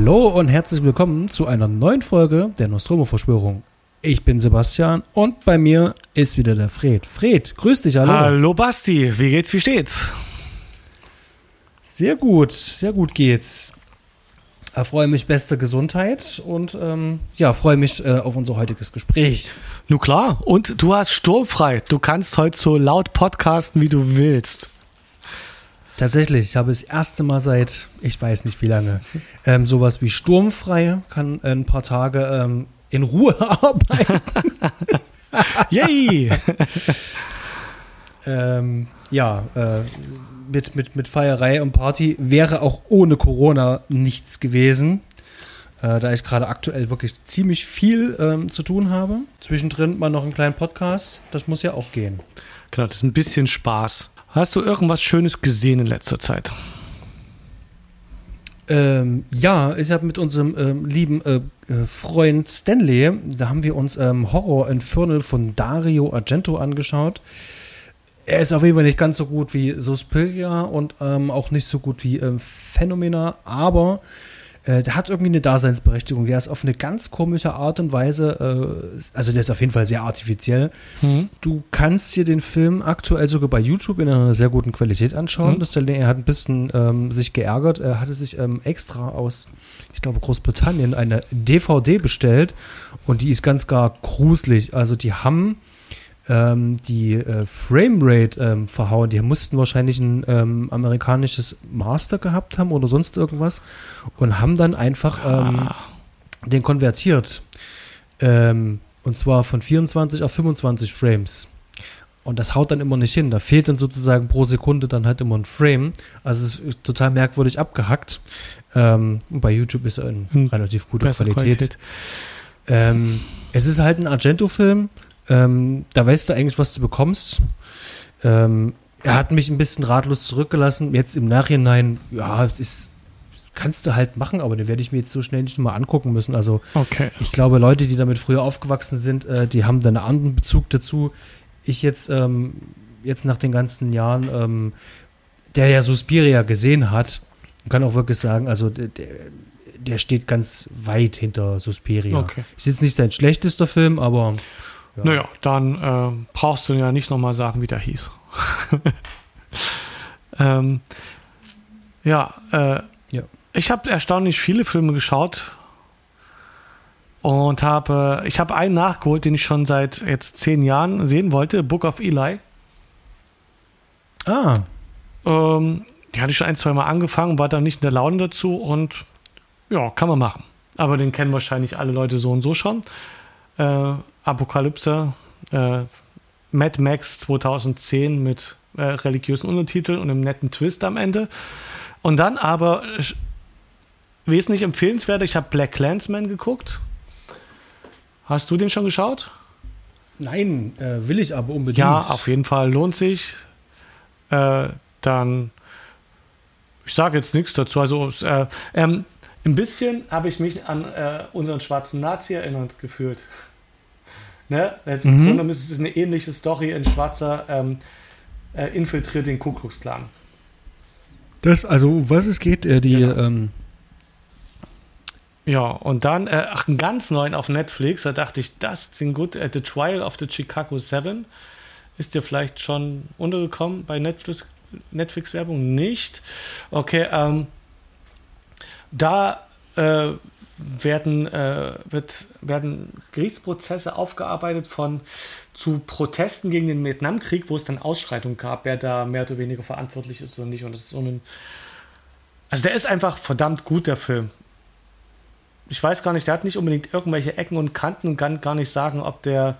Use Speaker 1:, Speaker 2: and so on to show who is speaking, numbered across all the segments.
Speaker 1: Hallo und herzlich willkommen zu einer neuen Folge der Nostromo-Verschwörung. Ich bin Sebastian und bei mir ist wieder der Fred. Fred, grüß dich, hallo.
Speaker 2: Hallo Basti, wie geht's, wie steht's?
Speaker 1: Sehr gut, sehr gut geht's. Erfreue mich beste Gesundheit und ähm, ja, freue mich äh, auf unser heutiges Gespräch.
Speaker 2: Nun klar, und du hast sturmfrei. Du kannst heute so laut podcasten, wie du willst.
Speaker 1: Tatsächlich, ich habe das erste Mal seit, ich weiß nicht wie lange, ähm, sowas wie sturmfrei, kann ein paar Tage ähm, in Ruhe arbeiten.
Speaker 2: Yay!
Speaker 1: ähm, ja, äh, mit, mit, mit Feierei und Party wäre auch ohne Corona nichts gewesen. Äh, da ich gerade aktuell wirklich ziemlich viel ähm, zu tun habe. Zwischendrin mal noch einen kleinen Podcast. Das muss ja auch gehen.
Speaker 2: Genau, das ist ein bisschen Spaß. Hast du irgendwas Schönes gesehen in letzter Zeit?
Speaker 1: Ähm, ja, ich habe mit unserem ähm, lieben äh, äh, Freund Stanley, da haben wir uns ähm, Horror Infernal von Dario Argento angeschaut. Er ist auf jeden Fall nicht ganz so gut wie Suspiria und ähm, auch nicht so gut wie ähm, Phänomena, aber äh, der hat irgendwie eine Daseinsberechtigung. Der ist auf eine ganz komische Art und Weise, äh, also der ist auf jeden Fall sehr artifiziell. Mhm. Du kannst dir den Film aktuell sogar bei YouTube in einer sehr guten Qualität anschauen. Mhm. Das, er hat ein bisschen ähm, sich geärgert. Er hatte sich ähm, extra aus, ich glaube, Großbritannien eine DVD bestellt und die ist ganz gar gruselig. Also die haben ähm, die äh, Framerate ähm, verhauen. Die mussten wahrscheinlich ein ähm, amerikanisches Master gehabt haben oder sonst irgendwas und haben dann einfach ähm, ah. den konvertiert. Ähm, und zwar von 24 auf 25 Frames. Und das haut dann immer nicht hin. Da fehlt dann sozusagen pro Sekunde dann halt immer ein Frame. Also es ist total merkwürdig abgehackt. Ähm, bei YouTube ist er in hm. relativ guter Qualität. Qualität. Ähm, es ist halt ein Argento-Film ähm, da weißt du eigentlich, was du bekommst. Ähm, er hat mich ein bisschen ratlos zurückgelassen. Jetzt im Nachhinein, ja, es ist, kannst du halt machen, aber den werde ich mir jetzt so schnell nicht mal angucken müssen. Also,
Speaker 2: okay.
Speaker 1: ich glaube, Leute, die damit früher aufgewachsen sind, äh, die haben da einen anderen Bezug dazu. Ich jetzt, ähm, jetzt nach den ganzen Jahren, ähm, der ja Suspiria gesehen hat, kann auch wirklich sagen, also der, der steht ganz weit hinter Suspiria. Okay. Ist jetzt nicht sein schlechtester Film, aber
Speaker 2: ja. Naja, dann äh, brauchst du ja nicht nochmal sagen, wie der hieß. ähm, ja, äh, ja, ich habe erstaunlich viele Filme geschaut und habe, ich habe einen nachgeholt, den ich schon seit jetzt zehn Jahren sehen wollte, Book of Eli.
Speaker 1: Ah.
Speaker 2: Ähm, die hatte ich schon ein, zwei Mal angefangen, war dann nicht in der Laune dazu und ja, kann man machen. Aber den kennen wahrscheinlich alle Leute so und so schon. Äh, Apokalypse, äh, Mad Max 2010 mit äh, religiösen Untertiteln und einem netten Twist am Ende. Und dann aber wesentlich empfehlenswert, ich habe Black Clansman geguckt. Hast du den schon geschaut?
Speaker 1: Nein, äh, will ich aber unbedingt.
Speaker 2: Ja, auf jeden Fall lohnt sich. Äh, dann, ich sage jetzt nichts dazu. Also äh, ähm, ein bisschen habe ich mich an äh, unseren schwarzen Nazi erinnert gefühlt. Ne? Jetzt mhm. Im Grunde genommen ist es eine ähnliche Story. Ein Schwarzer ähm, äh, infiltriert den Ku Klux Klan.
Speaker 1: Das, also, was es geht, äh, die. Genau. Ähm
Speaker 2: ja, und dann, äh, ach, einen ganz neuen auf Netflix, da dachte ich, das klingt gut. Äh, the Trial of the Chicago Seven. Ist dir vielleicht schon untergekommen bei Netflix, Netflix-Werbung? Nicht. Okay, ähm, da äh, werden, äh, wird, werden Gerichtsprozesse aufgearbeitet von zu Protesten gegen den Vietnamkrieg, wo es dann Ausschreitungen gab, wer da mehr oder weniger verantwortlich ist oder nicht. Und das ist so ein. Also der ist einfach verdammt gut, der Film. Ich weiß gar nicht, der hat nicht unbedingt irgendwelche Ecken und Kanten und kann gar nicht sagen, ob der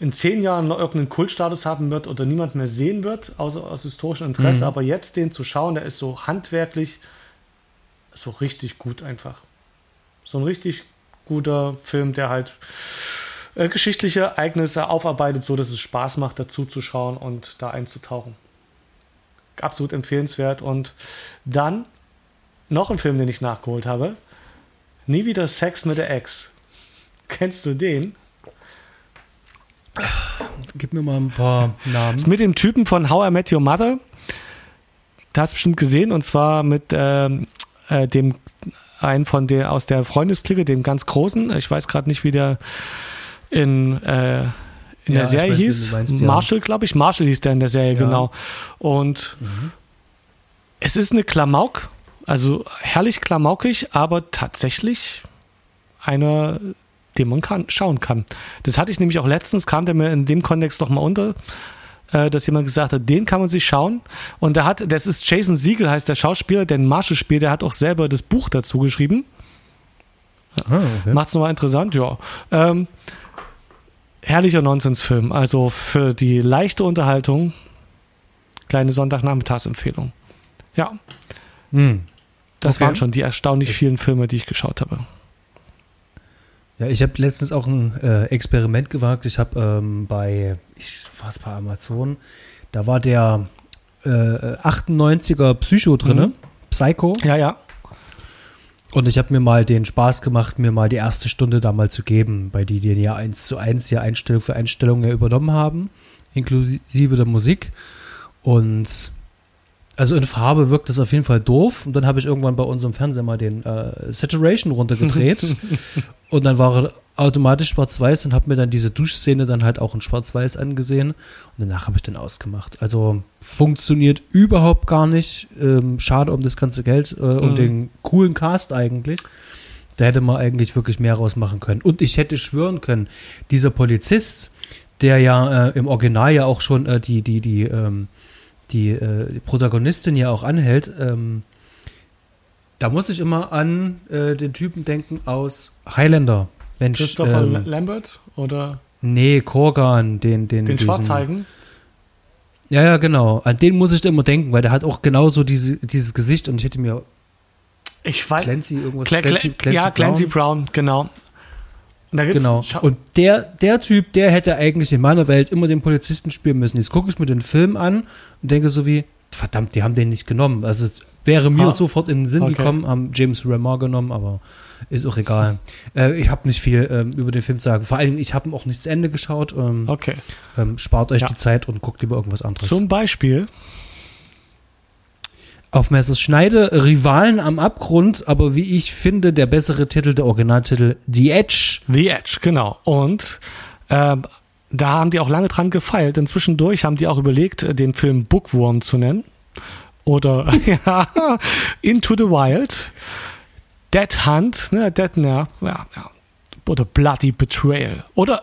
Speaker 2: in zehn Jahren noch irgendeinen Kultstatus haben wird oder niemand mehr sehen wird, außer aus historischem Interesse. Mhm. Aber jetzt den zu schauen, der ist so handwerklich so richtig gut einfach. So ein richtig guter Film, der halt äh, geschichtliche Ereignisse aufarbeitet, so dass es Spaß macht, dazu zu schauen und da einzutauchen. Absolut empfehlenswert. Und dann noch ein Film, den ich nachgeholt habe. Nie wieder Sex mit der Ex. Kennst du den?
Speaker 1: Gib mir mal ein paar Namen.
Speaker 2: Das ist mit dem Typen von How I Met Your Mother. Da hast du bestimmt gesehen, und zwar mit ähm, äh, dem einen von der aus der Freundesklicke, dem ganz großen. Ich weiß gerade nicht, wie der in äh, in ja, der Serie weiß, hieß. Meinst, Marshall, ja. glaube ich. Marshall hieß der in der Serie, ja. genau. Und mhm. es ist eine Klamauk, also herrlich klamaukig, aber tatsächlich einer, den man kann, schauen kann. Das hatte ich nämlich auch letztens, kam der mir in dem Kontext nochmal unter, äh, dass jemand gesagt hat, den kann man sich schauen. Und da hat, das ist Jason Siegel, heißt der Schauspieler, der den Marshall spielt, der hat auch selber das Buch dazu geschrieben. Ah, okay. Macht's nochmal interessant, ja. Ähm, herrlicher Nonsensfilm. Also für die leichte Unterhaltung, kleine Sonntagnachmittagsempfehlung. Ja. Hm. Das okay. waren schon die erstaunlich vielen Filme, die ich geschaut habe.
Speaker 1: Ja, ich habe letztens auch ein äh, Experiment gewagt. Ich habe ähm, bei, ich war es bei Amazon, da war der äh, 98er Psycho drin, mhm. Psycho.
Speaker 2: Ja, ja.
Speaker 1: Und ich habe mir mal den Spaß gemacht, mir mal die erste Stunde da mal zu geben, bei die die ja eins zu eins ja Einstellung für Einstellung ja übernommen haben, inklusive der Musik. Und also in Farbe wirkt das auf jeden Fall doof. Und dann habe ich irgendwann bei unserem Fernseher mal den äh, Saturation runtergedreht. und dann war er automatisch schwarz-weiß und habe mir dann diese Duschszene dann halt auch in schwarz-weiß angesehen. Und danach habe ich den ausgemacht. Also funktioniert überhaupt gar nicht. Ähm, schade um das ganze Geld äh, mhm. und den coolen Cast eigentlich. Da hätte man eigentlich wirklich mehr rausmachen können. Und ich hätte schwören können, dieser Polizist, der ja äh, im Original ja auch schon äh, die, die, die, ähm, die, äh, die Protagonistin ja auch anhält, ähm, da muss ich immer an äh, den Typen denken aus Highlander.
Speaker 2: Mensch, Christopher ähm, Lambert oder?
Speaker 1: Nee, Korgan, den, den.
Speaker 2: Den Schwarzheigen?
Speaker 1: Ja, ja, genau. An den muss ich immer denken, weil der hat auch genauso diese, dieses Gesicht und ich hätte mir.
Speaker 2: Ich weiß.
Speaker 1: Clancy, irgendwas.
Speaker 2: Cl Clancy, Clancy ja, Brown. Clancy Brown, genau.
Speaker 1: Genau. Und der, der Typ, der hätte eigentlich in meiner Welt immer den Polizisten spielen müssen. Jetzt gucke ich mir den Film an und denke so wie, verdammt, die haben den nicht genommen. Also es wäre mir ha. sofort in den Sinn okay. gekommen, haben James Remar genommen, aber ist auch egal. Äh, ich habe nicht viel ähm, über den Film zu sagen. Vor allem, ich habe auch nicht zu Ende geschaut. Ähm,
Speaker 2: okay.
Speaker 1: Ähm, spart euch ja. die Zeit und guckt lieber irgendwas anderes.
Speaker 2: Zum Beispiel.
Speaker 1: Auf Messers Schneide, Rivalen am Abgrund, aber wie ich finde, der bessere Titel, der Originaltitel, The Edge.
Speaker 2: The Edge, genau. Und ähm, da haben die auch lange dran gefeilt. Inzwischen durch haben die auch überlegt, den Film Bookworm zu nennen. Oder ja, Into the Wild. Dead Hunt, ne, Dead, ja, ja, ja. Oder Bloody Betrayal. Oder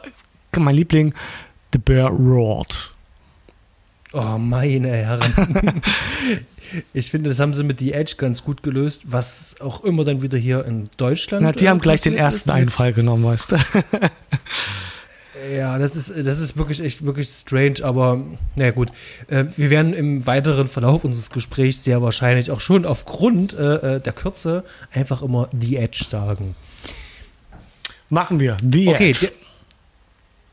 Speaker 2: mein Liebling, The Bear Roared.
Speaker 1: Oh, meine Herren. ich finde, das haben sie mit The Edge ganz gut gelöst, was auch immer dann wieder hier in Deutschland.
Speaker 2: Na, die haben gleich den ersten Einfall genommen, weißt du.
Speaker 1: Ja, das ist, das ist wirklich echt wirklich strange, aber naja gut. Äh, wir werden im weiteren Verlauf unseres Gesprächs sehr wahrscheinlich auch schon aufgrund äh, äh, der Kürze einfach immer The Edge sagen.
Speaker 2: Machen wir. The
Speaker 1: okay, Edge.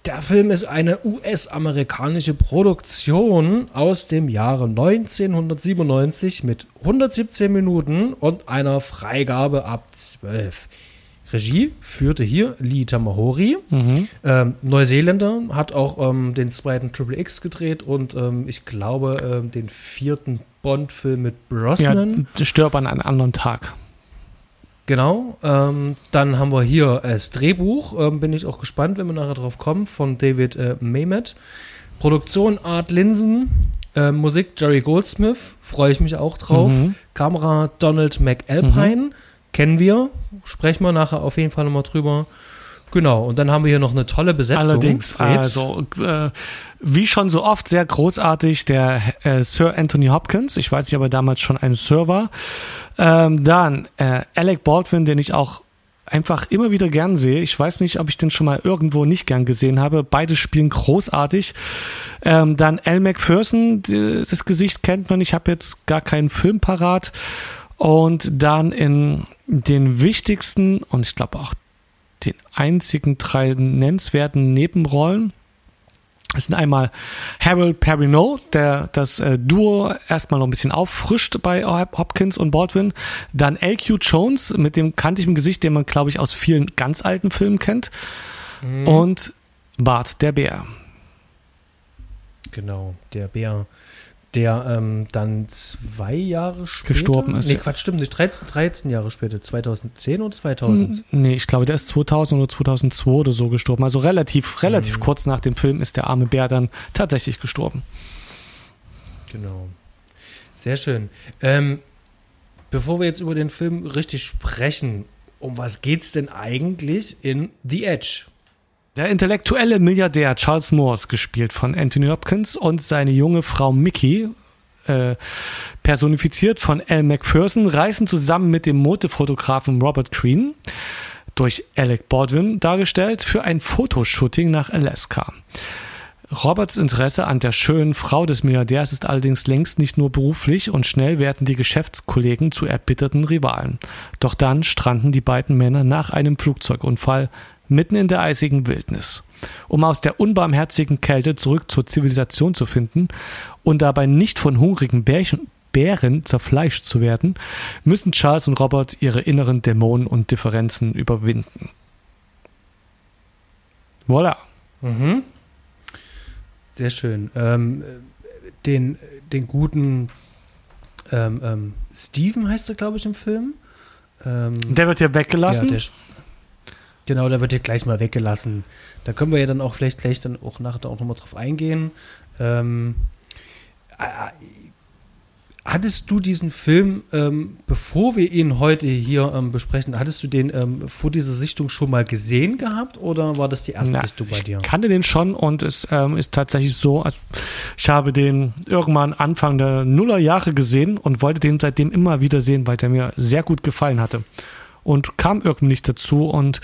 Speaker 1: Der, Film ist eine US-amerikanische Produktion aus dem Jahre 1997 mit 117 Minuten und einer Freigabe ab 12. Regie führte hier Lee Tamahori. Mhm. Ähm, Neuseeländer hat auch ähm, den zweiten Triple X gedreht und ähm, ich glaube ähm, den vierten Bond-Film mit Brosnan.
Speaker 2: Ja, stirb an einem anderen Tag.
Speaker 1: Genau. Ähm, dann haben wir hier das Drehbuch. Ähm, bin ich auch gespannt, wenn wir nachher drauf kommen, von David äh, Mamet. Produktion Art Linsen. Äh, Musik Jerry Goldsmith. Freue ich mich auch drauf. Mhm. Kamera Donald McAlpine. Mhm kennen wir. Sprechen wir nachher auf jeden Fall nochmal drüber. Genau, und dann haben wir hier noch eine tolle Besetzung.
Speaker 2: Allerdings, Fred. also äh, wie schon so oft sehr großartig der äh, Sir Anthony Hopkins. Ich weiß nicht, ob er damals schon ein Sir war. Ähm, dann äh, Alec Baldwin, den ich auch einfach immer wieder gern sehe. Ich weiß nicht, ob ich den schon mal irgendwo nicht gern gesehen habe. Beide spielen großartig. Ähm, dann Al McPherson, das Gesicht kennt man. Ich habe jetzt gar keinen Film parat. Und dann in den wichtigsten und ich glaube auch den einzigen drei nennenswerten Nebenrollen es sind einmal Harold Perrineau, der das äh, Duo erstmal noch ein bisschen auffrischt bei Hopkins und Baldwin. Dann L.Q. Jones, mit dem kantigem Gesicht, den man, glaube ich, aus vielen ganz alten Filmen kennt. Mhm. Und Bart der Bär.
Speaker 1: Genau, der Bär der ähm, dann zwei Jahre später
Speaker 2: Gestorben ist.
Speaker 1: Nee, Quatsch, stimmt nicht. 13, 13 Jahre später. 2010 oder 2000?
Speaker 2: Nee, ich glaube, der ist 2000 oder 2002 oder so gestorben. Also relativ, relativ
Speaker 1: Mhm.
Speaker 2: kurz nach dem Film ist der arme Bär dann tatsächlich gestorben.
Speaker 1: Genau. Sehr schön. Ähm, bevor wir jetzt über den Film richtig sprechen, um was geht's denn eigentlich in The Edge?
Speaker 2: Der intellektuelle Milliardär Charles Morse, gespielt von Anthony Hopkins, und seine junge Frau Mickey, äh, personifiziert von Al McPherson, reisen zusammen mit dem Modefotografen Robert Green, durch Alec Baldwin dargestellt, für ein Fotoshooting nach Alaska. Roberts Interesse an der schönen Frau des Milliardärs ist allerdings längst nicht nur beruflich und schnell werden die Geschäftskollegen zu erbitterten Rivalen. Doch dann stranden die beiden Männer nach einem Flugzeugunfall mitten in der eisigen Wildnis. Um aus der unbarmherzigen Kälte zurück zur Zivilisation zu finden und dabei nicht von hungrigen Bärchen, Bären zerfleischt zu werden, müssen Charles und Robert ihre inneren Dämonen und Differenzen überwinden. Voilà.
Speaker 1: Mhm. Sehr schön. Ähm, den, den guten ähm, ähm, Steven heißt er, glaube ich, im Film. Ähm,
Speaker 2: Der wird ja weggelassen.
Speaker 1: Ja, der, genau, der wird hier gleich mal weggelassen. Da können wir ja dann auch vielleicht gleich dann auch nachher auch nochmal drauf eingehen. Ähm, äh, hattest du diesen Film, ähm, bevor wir ihn heute hier ähm, besprechen, hattest du den ähm, vor dieser Sichtung schon mal gesehen gehabt oder war das die erste
Speaker 2: Na,
Speaker 1: Sichtung bei
Speaker 2: ich
Speaker 1: dir?
Speaker 2: kannte den schon und es ähm, ist tatsächlich so, als ich habe den irgendwann Anfang der Nullerjahre gesehen und wollte den seitdem immer wieder sehen, weil der mir sehr gut gefallen hatte. Und kam irgendwie nicht dazu und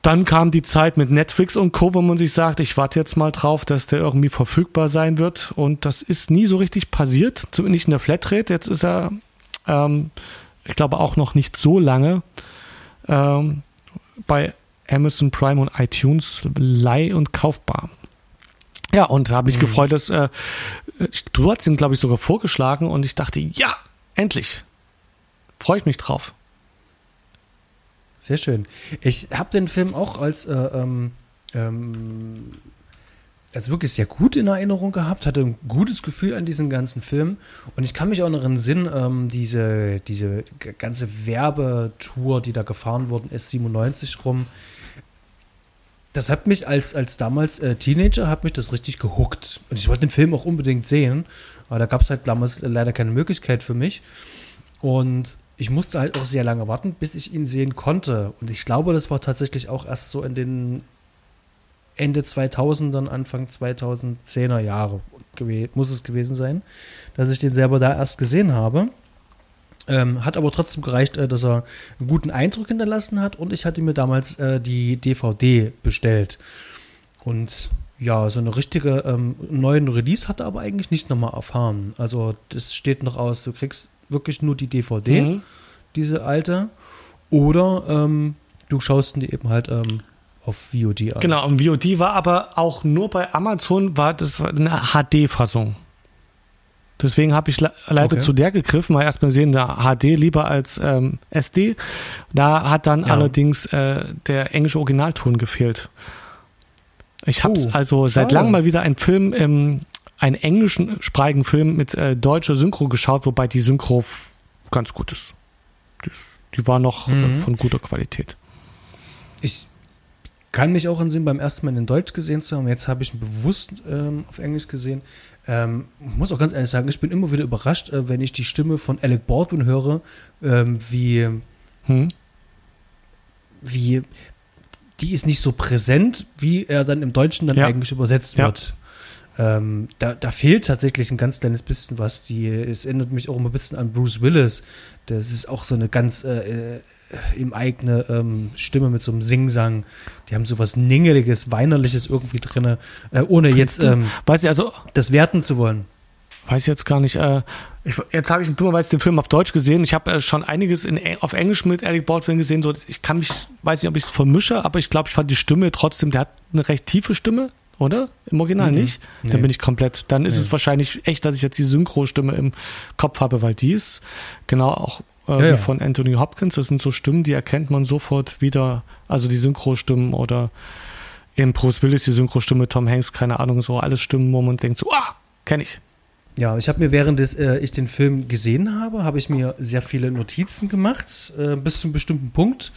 Speaker 2: dann kam die Zeit mit Netflix und Co., wo man sich sagt, ich warte jetzt mal drauf, dass der irgendwie verfügbar sein wird. Und das ist nie so richtig passiert, zumindest nicht in der Flatrate. Jetzt ist er, ähm, ich glaube, auch noch nicht so lange ähm, bei Amazon Prime und iTunes leih- und kaufbar. Ja, und habe mich
Speaker 1: Mhm.
Speaker 2: gefreut, dass äh, du hast ihn, glaube ich, sogar vorgeschlagen und ich dachte, ja, endlich. Freue ich mich drauf.
Speaker 1: Sehr schön. Ich habe den Film auch als, äh, ähm, ähm, als wirklich sehr gut in Erinnerung gehabt, hatte ein gutes Gefühl an diesen ganzen Film. Und ich kann mich auch noch entsinnen, ähm, diese, diese ganze Werbetour, die da gefahren worden ist, 97 rum. Das hat mich als, als damals äh, Teenager, hat mich das richtig gehuckt. Und ich wollte den Film auch unbedingt sehen, aber da gab es halt damals leider keine Möglichkeit für mich. Und ich musste halt auch sehr lange warten, bis ich ihn sehen konnte. Und ich glaube, das war tatsächlich auch erst so in den Ende 2000ern, Anfang 2010er Jahre muss es gewesen sein, dass ich den selber da erst gesehen habe. Ähm, hat aber trotzdem gereicht, äh, dass er einen guten Eindruck hinterlassen hat und ich hatte mir damals äh, die DVD bestellt. Und ja, so eine richtige ähm, neuen Release hat er aber eigentlich nicht nochmal erfahren. Also das steht noch aus, du kriegst wirklich nur die DVD,
Speaker 2: Mhm.
Speaker 1: diese alte, oder ähm, du schaust dir eben halt ähm, auf VOD an.
Speaker 2: Genau, und VOD war aber auch nur bei Amazon, war das eine HD-Fassung. Deswegen habe ich le leider
Speaker 1: Okay.
Speaker 2: zu der gegriffen, weil erstmal sehen, da HD lieber als ähm, SD. Da hat dann
Speaker 1: Ja.
Speaker 2: allerdings äh, der englische Originalton gefehlt. Ich habe
Speaker 1: Oh,
Speaker 2: also seit langem mal wieder einen Film, ähm, einen englischen sprachigen Film mit äh, deutscher Synchro geschaut, wobei die Synchro ganz gut ist. Die, die war noch äh,
Speaker 1: Mhm.
Speaker 2: von guter Qualität.
Speaker 1: Ich kann mich auch entsinnen, beim ersten Mal in Deutsch gesehen zu haben. Jetzt habe ich ihn bewusst ähm, auf Englisch gesehen. Ähm, muss auch ganz ehrlich sagen, ich bin immer wieder überrascht, äh, wenn ich die Stimme von Alec Baldwin höre, ähm, wie,
Speaker 2: Hm?
Speaker 1: wie die ist nicht so präsent, wie er dann im Deutschen dann
Speaker 2: Ja.
Speaker 1: eigentlich übersetzt
Speaker 2: Ja.
Speaker 1: wird. Ähm, da, da fehlt tatsächlich ein ganz kleines bisschen was. Die, es erinnert mich auch immer ein bisschen an Bruce Willis. Das ist auch so eine ganz äh, äh, im eigene ähm, Stimme mit so einem Singsang. Die haben so was Ningeliges, Weinerliches irgendwie drin, äh, ohne jetzt
Speaker 2: Findest du?
Speaker 1: ähm,
Speaker 2: Weiß ich, also
Speaker 1: das werten zu wollen.
Speaker 2: Weiß ich jetzt gar nicht. Äh, ich, jetzt habe ich dummerweise den Film auf Deutsch gesehen. Ich habe äh, schon einiges in, auf Englisch mit Alec Baldwin gesehen. So, ich kann mich, weiß nicht, ob ich es vermische, aber ich glaube, ich fand die Stimme trotzdem, der hat eine recht tiefe Stimme, oder? Im Original
Speaker 1: Mhm.
Speaker 2: nicht.
Speaker 1: Nee.
Speaker 2: Dann bin ich komplett. Dann ist
Speaker 1: Nee.
Speaker 2: es wahrscheinlich echt, dass ich jetzt die Synchro-Stimme im Kopf habe, weil die ist genau auch äh,
Speaker 1: Ja, ja.
Speaker 2: von Anthony Hopkins. Das sind so Stimmen, die erkennt man sofort wieder. Also die Synchro-Stimmen oder in Bruce Willis die Synchro-Stimme, Tom Hanks, keine Ahnung, so alles Stimmen, wo man denkt so, ah, kenne ich.
Speaker 1: Ja, ich habe mir während des, äh, ich den Film gesehen habe, habe ich mir sehr viele Notizen gemacht, äh, bis zu einem bestimmten Punkt.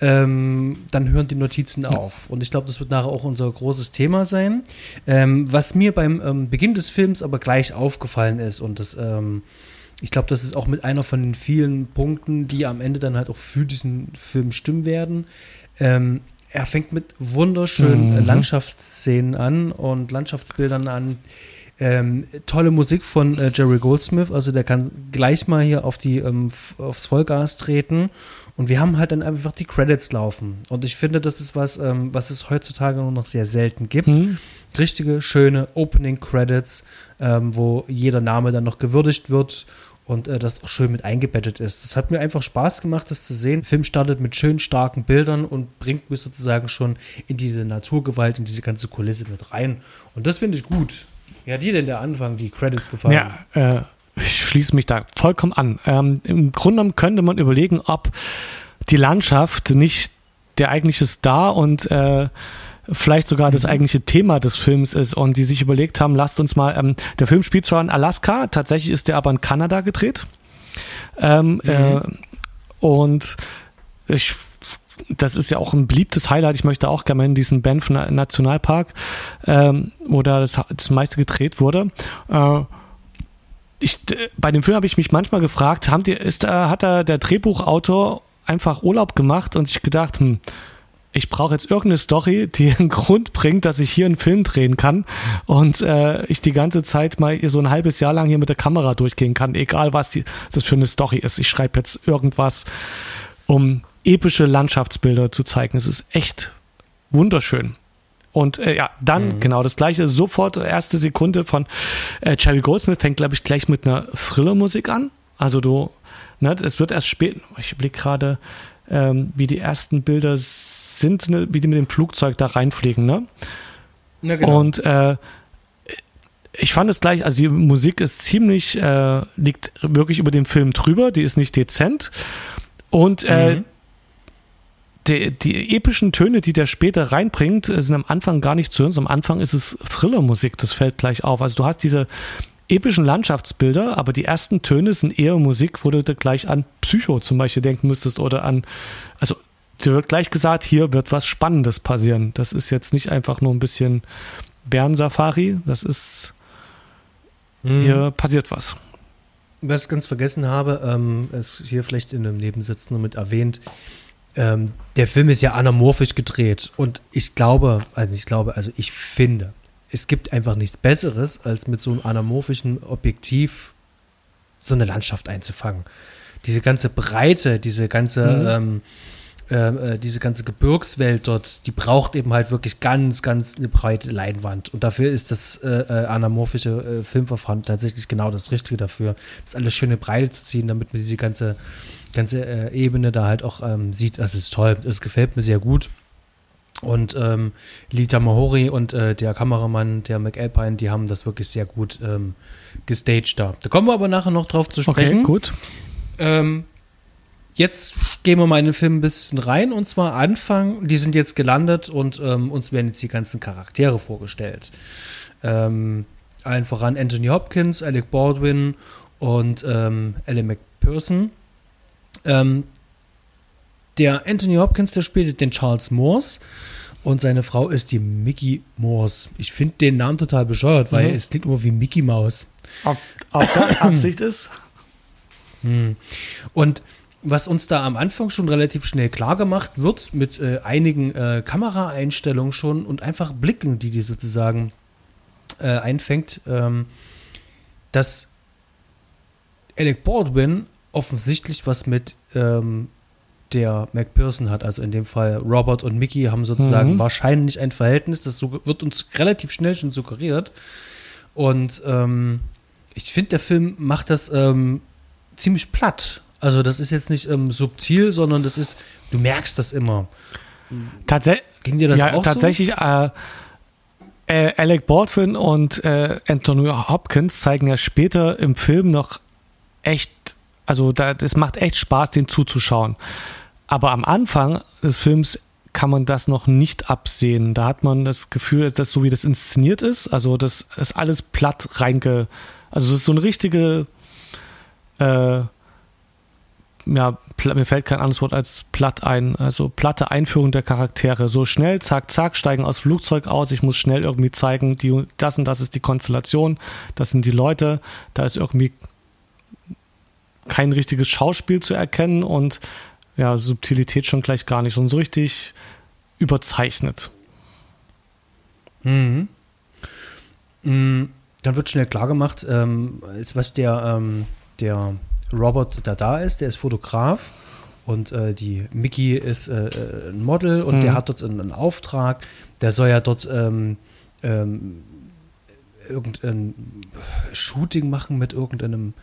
Speaker 1: Ähm, dann hören die Notizen auf. Und ich glaube, das wird nachher auch unser großes Thema sein. Ähm, was mir beim ähm, Beginn des Films aber gleich aufgefallen ist, und das, ähm, ich glaube, das ist auch mit einer von den vielen Punkten, die am Ende dann halt auch für diesen Film stimmen werden. Ähm, er fängt mit wunderschönen mhm. Landschaftsszenen an und Landschaftsbildern an ähm, tolle Musik von äh, Jerry Goldsmith, also der kann gleich mal hier auf die, ähm, aufs Vollgas treten. Und wir haben halt dann einfach die Credits laufen. Und ich finde, das ist was, ähm, was es heutzutage nur noch sehr selten gibt. Mhm. Richtige, schöne Opening Credits, ähm, wo jeder Name dann noch gewürdigt wird und äh, das auch schön mit eingebettet ist. Das hat mir einfach Spaß gemacht, das zu sehen. Der Film startet mit schönen, starken Bildern und bringt mich sozusagen schon in diese Naturgewalt, in diese ganze Kulisse mit rein. Und das finde ich gut. Wie hat dir denn der Anfang, die Credits gefallen?
Speaker 2: Ja, äh, ich schließe mich da vollkommen an. Ähm, Im Grunde genommen könnte man überlegen, ob die Landschaft nicht der eigentliche Star und äh, vielleicht sogar das mhm. eigentliche Thema des Films ist und die sich überlegt haben, lasst uns mal, ähm, der Film spielt zwar in Alaska, tatsächlich ist der aber in Kanada gedreht. Ähm, mhm. äh, und ich das ist ja auch ein beliebtes Highlight. Ich möchte auch gerne in diesen Banff Nationalpark, ähm, wo da das, das meiste gedreht wurde. Äh, ich, bei dem Film habe ich mich manchmal gefragt, haben die, ist, äh, hat da der Drehbuchautor einfach Urlaub gemacht und sich gedacht, hm, ich brauche jetzt irgendeine Story, die einen Grund bringt, dass ich hier einen Film drehen kann und äh, ich die ganze Zeit mal so ein halbes Jahr lang hier mit der Kamera durchgehen kann, egal was die, das für eine Story ist. Ich schreibe jetzt irgendwas, um epische Landschaftsbilder zu zeigen. Es ist echt wunderschön. Und äh, ja, dann mhm. genau das gleiche, sofort erste Sekunde von äh, Cherry Goldsmith fängt, glaube ich, gleich mit einer Thriller-Musik an. Also du, ne, es wird erst spät, ich blicke gerade, ähm, wie die ersten Bilder sind, ne, wie die mit dem Flugzeug da reinfliegen, ne? Ja, genau. Und äh, ich fand es gleich, also die Musik ist ziemlich, äh, liegt wirklich über dem Film drüber, die ist nicht dezent. Und äh, mhm die, die epischen Töne, die der später reinbringt, sind am Anfang gar nicht zu hören. Am Anfang ist es Thrillermusik, das fällt gleich auf. Also du hast diese epischen Landschaftsbilder, aber die ersten Töne sind eher Musik, wo du gleich an Psycho zum Beispiel denken müsstest oder an, also dir wird gleich gesagt, hier wird was Spannendes passieren. Das ist jetzt nicht einfach nur ein bisschen Bärensafari, das ist, mhm. hier passiert was.
Speaker 1: Was ich ganz vergessen habe, ähm, ist hier vielleicht in einem Nebensitz nur mit erwähnt, ähm, der Film ist ja anamorphisch gedreht und ich glaube, also ich glaube, also ich finde, es gibt einfach nichts Besseres, als mit so einem anamorphischen Objektiv so eine Landschaft einzufangen. Diese ganze Breite, diese ganze, mhm. ähm, äh, äh, diese ganze Gebirgswelt dort, die braucht eben halt wirklich ganz, ganz eine breite Leinwand. Und dafür ist das äh, äh anamorphische äh, Filmverfahren tatsächlich genau das Richtige dafür, das alles schöne Breite zu ziehen, damit man diese ganze ganze äh, Ebene da halt auch ähm, sieht, das ist toll. Es gefällt mir sehr gut. Und ähm, Lita Mahori und äh, der Kameramann, der McAlpine, die haben das wirklich sehr gut ähm, gestaged da. Da kommen wir aber nachher noch drauf zu sprechen.
Speaker 2: Okay, gut.
Speaker 1: Ähm, jetzt gehen wir mal in den Film ein bisschen rein und zwar Anfang. Die sind jetzt gelandet und ähm, uns werden jetzt die ganzen Charaktere vorgestellt. Ähm, allen voran Anthony Hopkins, Alec Baldwin und ähm, Ellie McPherson. Ähm, der Anthony Hopkins, der spielt den Charles Morse und seine Frau ist die Mickey Morse. Ich finde den Namen total bescheuert, weil mhm. es klingt immer wie Mickey Maus.
Speaker 2: Ob, ob das Absicht ist?
Speaker 1: Hm. Und was uns da am Anfang schon relativ schnell klar gemacht wird, mit äh, einigen äh, Kameraeinstellungen schon und einfach Blicken, die die sozusagen äh, einfängt, ähm, dass Alec Baldwin offensichtlich was mit ähm, der McPherson hat. Also in dem Fall Robert und Mickey haben sozusagen mhm. wahrscheinlich ein Verhältnis. Das wird uns relativ schnell schon suggeriert. Und ähm, ich finde, der Film macht das ähm, ziemlich platt. Also das ist jetzt nicht ähm, subtil, sondern das ist, du merkst das immer.
Speaker 2: Tatsächlich. Ging dir das ja, auch tatsächlich, so? Äh, äh, Alec Baldwin und äh, Anthony Hopkins zeigen ja später im Film noch echt also da, das macht echt Spaß, den zuzuschauen. Aber am Anfang des Films kann man das noch nicht absehen. Da hat man das Gefühl, dass so wie das inszeniert ist, also das ist alles platt reinge, Also es ist so eine richtige, äh, ja, mir fällt kein anderes Wort als platt ein. Also platte Einführung der Charaktere. So schnell, zack, zack, steigen aus Flugzeug aus. Ich muss schnell irgendwie zeigen, die, das und das ist die Konstellation, das sind die Leute, da ist irgendwie kein richtiges Schauspiel zu erkennen und ja, Subtilität schon gleich gar nicht, sondern so richtig überzeichnet.
Speaker 1: Mhm. Mhm. Dann wird schnell klar gemacht, ähm, als was der, ähm, der Robert, der da ist, der ist Fotograf und äh, die Mickey ist äh, äh ein Model und mhm. der hat dort einen, einen, Auftrag. Der soll ja dort ähm, ähm, irgendein Shooting machen mit irgendeinem,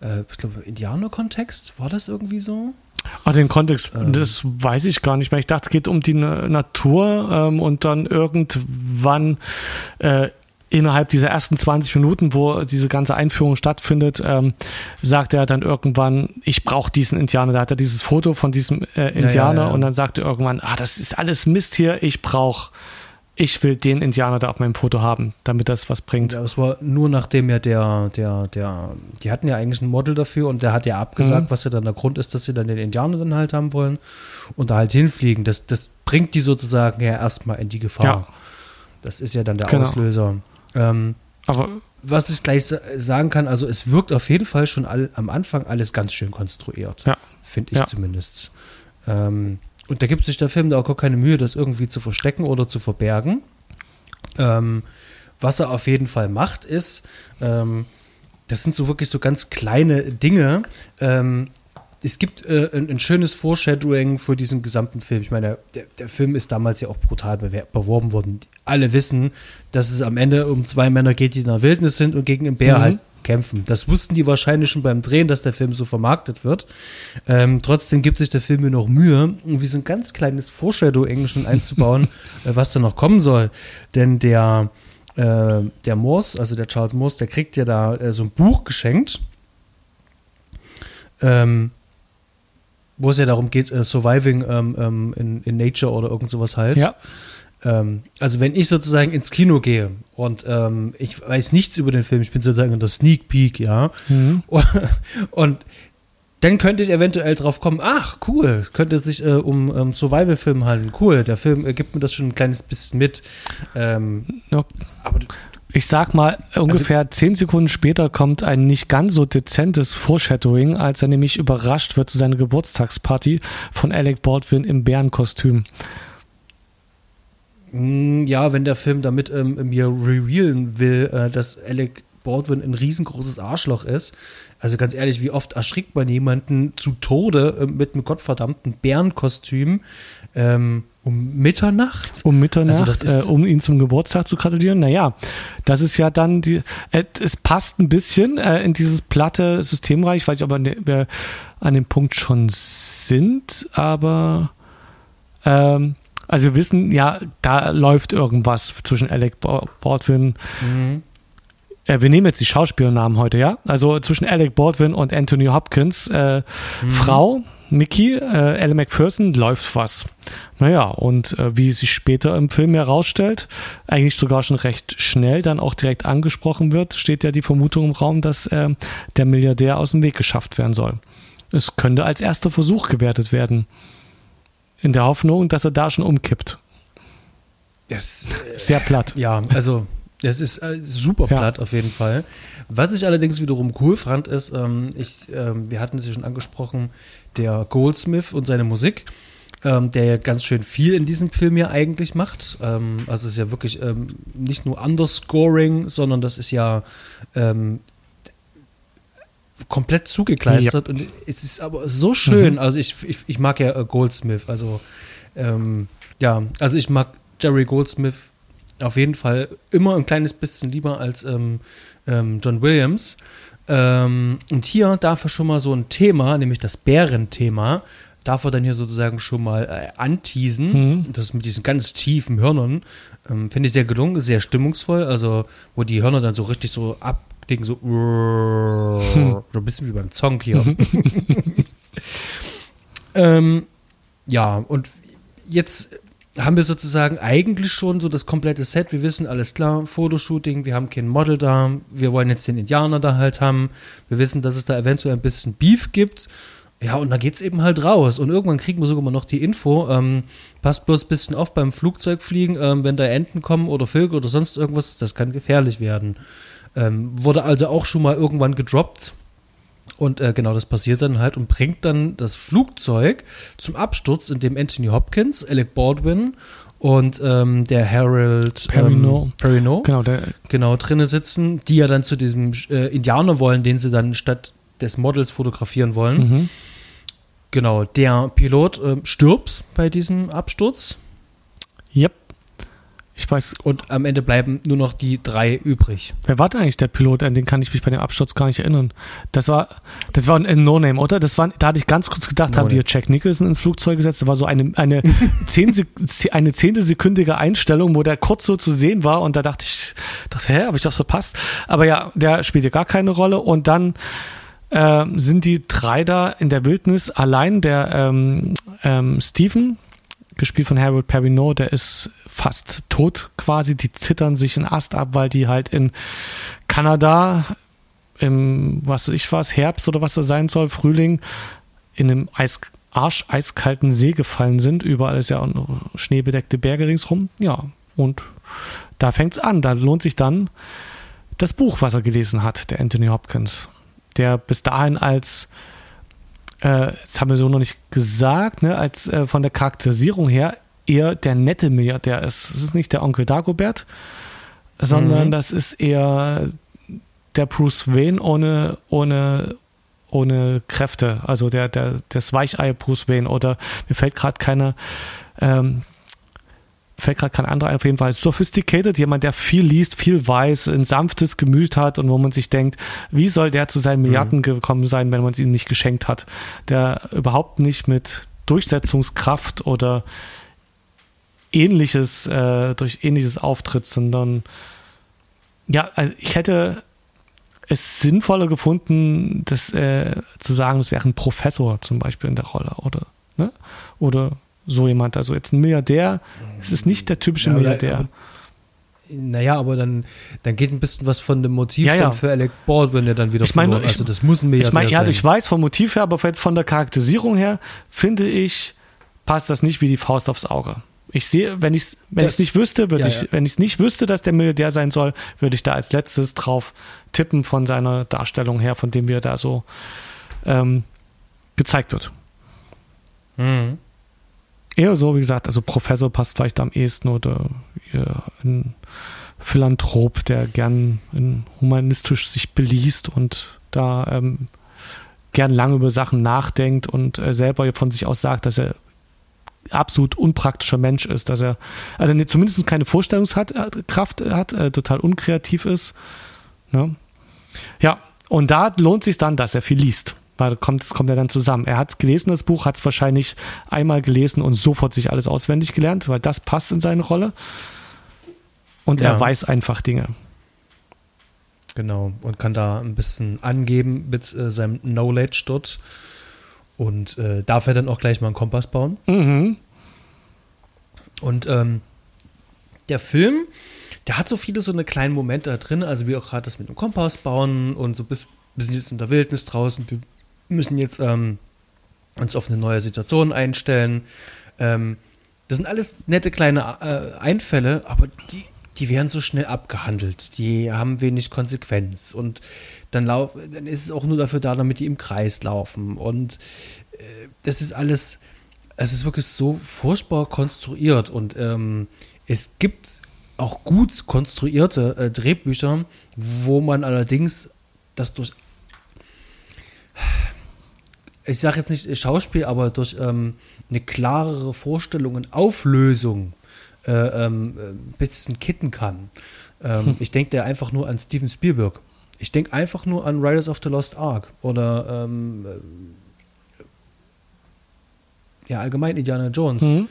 Speaker 1: äh, ich glaube, Indianer-Kontext. War das irgendwie so?
Speaker 2: Ah, den Kontext, ähm. das weiß ich gar nicht mehr. Ich dachte, es geht um die Natur ähm, und dann irgendwann äh, innerhalb dieser ersten 20 Minuten, wo diese ganze Einführung stattfindet, ähm, sagt er dann irgendwann, ich brauche diesen Indianer. Da hat er dieses Foto von diesem äh, Indianer ja, ja, ja. und dann sagt er irgendwann, ah, das ist alles Mist hier, ich brauche ich will den Indianer da auf meinem Foto haben, damit das was bringt.
Speaker 1: Ja, es war nur nachdem ja der, der, der, die hatten ja eigentlich ein Model dafür und der hat ja abgesagt, mhm. was ja dann der Grund ist, dass sie dann den Indianer dann halt haben wollen und da halt hinfliegen. Das, das bringt die sozusagen ja erstmal in die Gefahr. Ja. Das ist ja dann der genau. Auslöser. Ähm, Aber was ich gleich sagen kann, also es wirkt auf jeden Fall schon all, am Anfang alles ganz schön konstruiert. Ja. Finde ich ja. zumindest. Ähm, und da gibt sich der Film da auch gar keine Mühe, das irgendwie zu verstecken oder zu verbergen. Ähm, was er auf jeden Fall macht, ist, ähm, das sind so wirklich so ganz kleine Dinge, ähm, es gibt äh, ein, ein, schönes Foreshadowing für diesen gesamten Film. Ich meine, der, der Film ist damals ja auch brutal beworben worden. Alle wissen, dass es am Ende um zwei Männer geht, die in der Wildnis sind und gegen einen Bär mhm. halt kämpfen. Das wussten die wahrscheinlich schon beim Drehen, dass der Film so vermarktet wird. Ähm, trotzdem gibt sich der Film mir noch Mühe, wie so ein ganz kleines Foreshadowing schon einzubauen, äh, was da noch kommen soll. Denn der, äh, der Morse, also der Charles Morse, der kriegt ja da äh, so ein Buch geschenkt. Ähm, wo es ja darum geht, uh, surviving ähm, ähm, in, in Nature oder irgend sowas halt. Ja. Ähm, also wenn ich sozusagen ins Kino gehe und ähm, ich weiß nichts über den Film, ich bin sozusagen in der Sneak Peek, ja. Mhm. Und, und, dann könnte ich eventuell drauf kommen, ach cool, könnte es sich äh, um, um Survival-Film handeln. Cool, der Film äh, gibt mir das schon ein kleines bisschen mit. Ähm,
Speaker 2: ja. Aber ich sag mal, ungefähr also, zehn Sekunden später kommt ein nicht ganz so dezentes Foreshadowing, als er nämlich überrascht wird zu seiner Geburtstagsparty von Alec Baldwin im Bärenkostüm.
Speaker 1: Mm, ja, wenn der Film damit ähm, mir revealen will, äh, dass Alec Baldwin ein riesengroßes Arschloch ist. Also ganz ehrlich, wie oft erschrickt man jemanden zu Tode äh, mit einem gottverdammten Bärenkostüm? Ähm, um Mitternacht?
Speaker 2: Um Mitternacht, also äh, um ihn zum Geburtstag zu gratulieren. Naja, das ist ja dann die, äh, es passt ein bisschen äh, in dieses platte Systemreich. Ich weiß nicht, ob wir an dem Punkt schon sind, aber ähm, also wir wissen, ja, da läuft irgendwas zwischen Alec Baldwin. Mhm. Äh, wir nehmen jetzt die Schauspielernamen heute, ja? Also zwischen Alec Baldwin und Anthony Hopkins, äh, mhm. Frau, Mickey, äh, Elle McPherson, läuft was. Naja, und äh, wie sich später im Film herausstellt, eigentlich sogar schon recht schnell dann auch direkt angesprochen wird, steht ja die Vermutung im Raum, dass äh, der Milliardär aus dem Weg geschafft werden soll. Es könnte als erster Versuch gewertet werden. In der Hoffnung, dass er da schon umkippt.
Speaker 1: Das, äh, Sehr platt. Ja, also das ist äh, super platt ja. auf jeden Fall. Was ich allerdings wiederum cool fand, ist, ähm, ich, ähm, wir hatten es ja schon angesprochen, der Goldsmith und seine Musik, ähm, der ja ganz schön viel in diesem Film ja eigentlich macht. Ähm, also es ist ja wirklich ähm, nicht nur Underscoring, sondern das ist ja ähm, komplett zugekleistert ja. und es ist aber so schön. Mhm. Also ich, ich, ich, mag ja äh, Goldsmith, also ähm, ja, also ich mag Jerry Goldsmith auf jeden Fall immer ein kleines bisschen lieber als ähm, John Williams. Ähm, und hier darf er schon mal so ein Thema, nämlich das Bärenthema, darf er dann hier sozusagen schon mal äh, anteasen. Mhm. Das mit diesen ganz tiefen Hörnern. Ähm, Finde ich sehr gelungen, sehr stimmungsvoll. Also, wo die Hörner dann so richtig so abklicken, so, hm. so ein bisschen wie beim Zonk hier. ähm, ja, und jetzt haben wir sozusagen eigentlich schon so das komplette Set. Wir wissen, alles klar, Fotoshooting, wir haben kein Model da, wir wollen jetzt den Indianer da halt haben. Wir wissen, dass es da eventuell ein bisschen Beef gibt. Ja, und da geht es eben halt raus. Und irgendwann kriegen wir sogar mal noch die Info, ähm, passt bloß ein bisschen auf beim Flugzeugfliegen, ähm, wenn da Enten kommen oder Vögel oder sonst irgendwas, das kann gefährlich werden. Ähm, wurde also auch schon mal irgendwann gedroppt. Und äh, genau das passiert dann halt und bringt dann das Flugzeug zum Absturz, in dem Anthony Hopkins, Alec Baldwin und ähm, der Harold
Speaker 2: Perrineau,
Speaker 1: ähm, Perrineau
Speaker 2: Genau, der,
Speaker 1: genau drinne sitzen, die ja dann zu diesem äh, Indianer wollen, den sie dann statt des Models fotografieren wollen.
Speaker 2: mhm.
Speaker 1: Genau, der Pilot äh, stirbt bei diesem Absturz
Speaker 2: Yep. Ich weiß,
Speaker 1: und am Ende bleiben nur noch die drei übrig.
Speaker 2: wer war denn eigentlich der Pilot? An den kann ich mich bei dem Absturz gar nicht erinnern. Das war, das war ein No-Name, oder? Das war, da hatte ich ganz kurz gedacht, haben die. Jack Nicholson ins Flugzeug gesetzt. Das war so eine, eine, zehn, eine zehntelsekündige Einstellung, wo der kurz so zu sehen war und da dachte ich, dachte, hä, habe ich das verpasst? Aber ja, der spielte gar keine Rolle und dann ähm, sind die drei da in der Wildnis allein. Der ähm, ähm, Stephen, gespielt von Harold Perrineau, der ist fast tot quasi. Die zittern sich einen Ast ab, weil die halt in Kanada im, was weiß ich was, Herbst oder was das sein soll, Frühling, in einem Eis, Arsch eiskalten See gefallen sind. Überall ist ja auch noch schneebedeckte Berge ringsrum. Ja, und da fängt's an. Da lohnt sich dann das Buch, was er gelesen hat, der Anthony Hopkins. Der bis dahin als, äh, das haben wir so noch nicht gesagt, ne, als äh, von der Charakterisierung her eher der nette Milliardär ist. Es ist nicht der Onkel Dagobert, sondern
Speaker 1: Mhm.
Speaker 2: das ist eher der Bruce Wayne ohne, ohne, ohne Kräfte. Also der, der, das Weichei Bruce Wayne oder mir fällt gerade keine, ähm, fällt gerade kein anderer ein, auf jeden Fall sophisticated, jemand, der viel liest, viel weiß, ein sanftes Gemüt hat und wo man sich denkt, wie soll der zu seinen Milliarden gekommen sein, wenn man es ihm nicht geschenkt hat, der überhaupt nicht mit Durchsetzungskraft oder ähnliches, äh, durch ähnliches auftritt, sondern ja, also ich hätte es sinnvoller gefunden, das äh, zu sagen, es wäre ein Professor zum Beispiel in der Rolle oder, ne? oder so jemand. Also jetzt ein Milliardär, es ist nicht der typische
Speaker 1: Ja,
Speaker 2: Milliardär.
Speaker 1: aber- Naja, aber dann, dann geht ein bisschen was von dem Motiv
Speaker 2: Ja, ja.
Speaker 1: dann für Alec Baldwin ja dann wieder
Speaker 2: Ich meine,
Speaker 1: verloren.
Speaker 2: ich-
Speaker 1: Also das muss ein Milliardär
Speaker 2: ich meine, ja,
Speaker 1: sein.
Speaker 2: ich weiß vom Motiv her, aber jetzt von der Charakterisierung her, finde ich, passt das nicht wie die Faust aufs Auge. Ich sehe, wenn ich es wenn
Speaker 1: Das-
Speaker 2: ich's nicht wüsste, würde
Speaker 1: ja,
Speaker 2: ich,
Speaker 1: ja.
Speaker 2: wenn ich es nicht wüsste, dass der Milliardär sein soll, würde ich da als letztes drauf tippen von seiner Darstellung her, von dem wir da so ähm, gezeigt wird.
Speaker 1: Mhm.
Speaker 2: Eher so, wie gesagt, also Professor passt vielleicht am ehesten oder ja, ein Philanthrop, der gern humanistisch sich beliest und da ähm, gern lange über Sachen nachdenkt und äh, selber von sich aus sagt, dass er absolut unpraktischer Mensch ist, dass er also ne, zumindest keine Vorstellungskraft hat, äh, total unkreativ ist. Ne? Ja, und da lohnt sich dann, dass er viel liest. Weil kommt, das kommt ja dann zusammen. Er hat gelesen, das Buch, hat es wahrscheinlich einmal gelesen und sofort sich alles auswendig gelernt, weil das passt in seine Rolle. Und
Speaker 1: Ja.
Speaker 2: er weiß einfach Dinge.
Speaker 1: Genau. Und kann da ein bisschen angeben mit äh, seinem Knowledge dort. Und äh, darf er dann auch gleich mal einen Kompass bauen.
Speaker 2: Mhm.
Speaker 1: Und ähm, der Film, der hat so viele so eine kleinen Momente da drin, also wie auch gerade das mit dem Kompass bauen und so bis wir sind jetzt in der Wildnis draußen, wir müssen jetzt ähm, uns auf eine neue Situation einstellen. Ähm, das sind alles nette kleine äh, Einfälle, aber die, die werden so schnell abgehandelt. Die haben wenig Konsequenz. Und dann, lauf, dann ist es auch nur dafür da, damit die im Kreis laufen. Und äh, das ist alles, es ist wirklich so furchtbar konstruiert. Und ähm, es gibt auch gut konstruierte äh, Drehbücher, wo man allerdings das durch ich sage jetzt nicht Schauspiel, aber durch ähm, eine klarere Vorstellung und Auflösung äh, ähm, ein bisschen kitten kann. Ähm, Ich denke da einfach nur an Steven Spielberg. Ich denke einfach nur an Riders of the Lost Ark oder ähm, äh, ja, allgemein Indiana Jones.
Speaker 2: Mhm.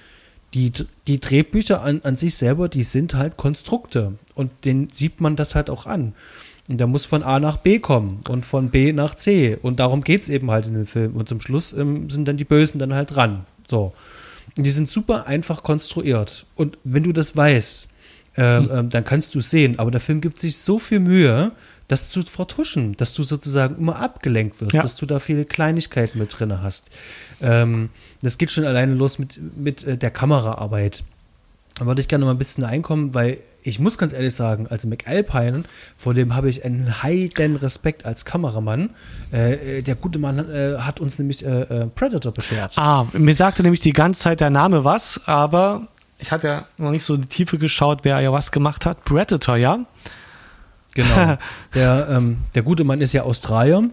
Speaker 1: Die, die Drehbücher an, an sich selber, die sind halt Konstrukte. Und den sieht man das halt auch an. Und der muss von A nach B kommen und von B nach C. Und darum geht es eben halt in dem Film. Und zum Schluss ähm, sind dann die Bösen dann halt dran. So. Und die sind super einfach konstruiert. Und wenn du das weißt, ähm, hm. dann kannst du es sehen. Aber der Film gibt sich so viel Mühe, das zu vertuschen, dass du sozusagen immer abgelenkt wirst, ja. dass du da viele Kleinigkeiten mit drin hast. Ähm, das geht schon alleine los mit, mit äh, der Kameraarbeit. Da würde ich gerne mal ein bisschen einkommen, weil ich muss ganz ehrlich sagen, also McAlpine, vor dem habe ich einen heiden Respekt als Kameramann. Äh, äh der gute Mann äh, hat uns nämlich äh, äh, Predator beschert.
Speaker 2: Ah, mir sagte nämlich die ganze Zeit der Name was, aber ich hatte ja noch nicht so in die Tiefe geschaut, wer ja was gemacht hat. Predator, ja?
Speaker 1: Genau. der, ähm, der gute Mann ist ja Australier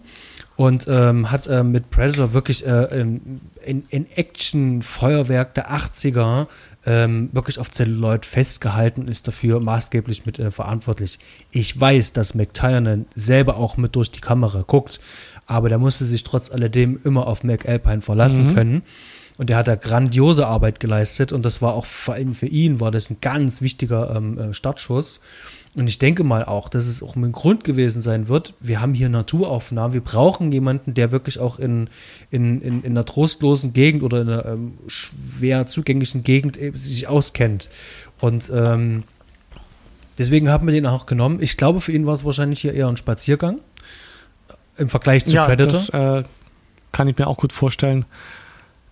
Speaker 1: und ähm, hat äh, mit Predator wirklich äh, in, in Action-Feuerwerk der 80er ähm, wirklich auf Celluloid festgehalten und ist dafür maßgeblich mit äh, verantwortlich. Ich weiß, dass McTiernan selber auch mit durch die Kamera guckt, aber der musste sich trotz alledem immer auf McAlpine verlassen mhm. können. Und er hat da grandiose Arbeit geleistet und das war auch vor allem für ihn war das ein ganz wichtiger ähm, äh, Startschuss. Und ich denke mal auch, dass es auch ein Grund gewesen sein wird. Wir haben hier Naturaufnahmen. Wir brauchen jemanden, der wirklich auch in, in, in, in einer trostlosen Gegend oder in einer ähm, schwer zugänglichen Gegend sich auskennt. Und ähm, deswegen haben wir den auch genommen. Ich glaube, für ihn war es wahrscheinlich hier eher ein Spaziergang im Vergleich zu
Speaker 2: ja,
Speaker 1: Predator.
Speaker 2: Das äh, kann ich mir auch gut vorstellen.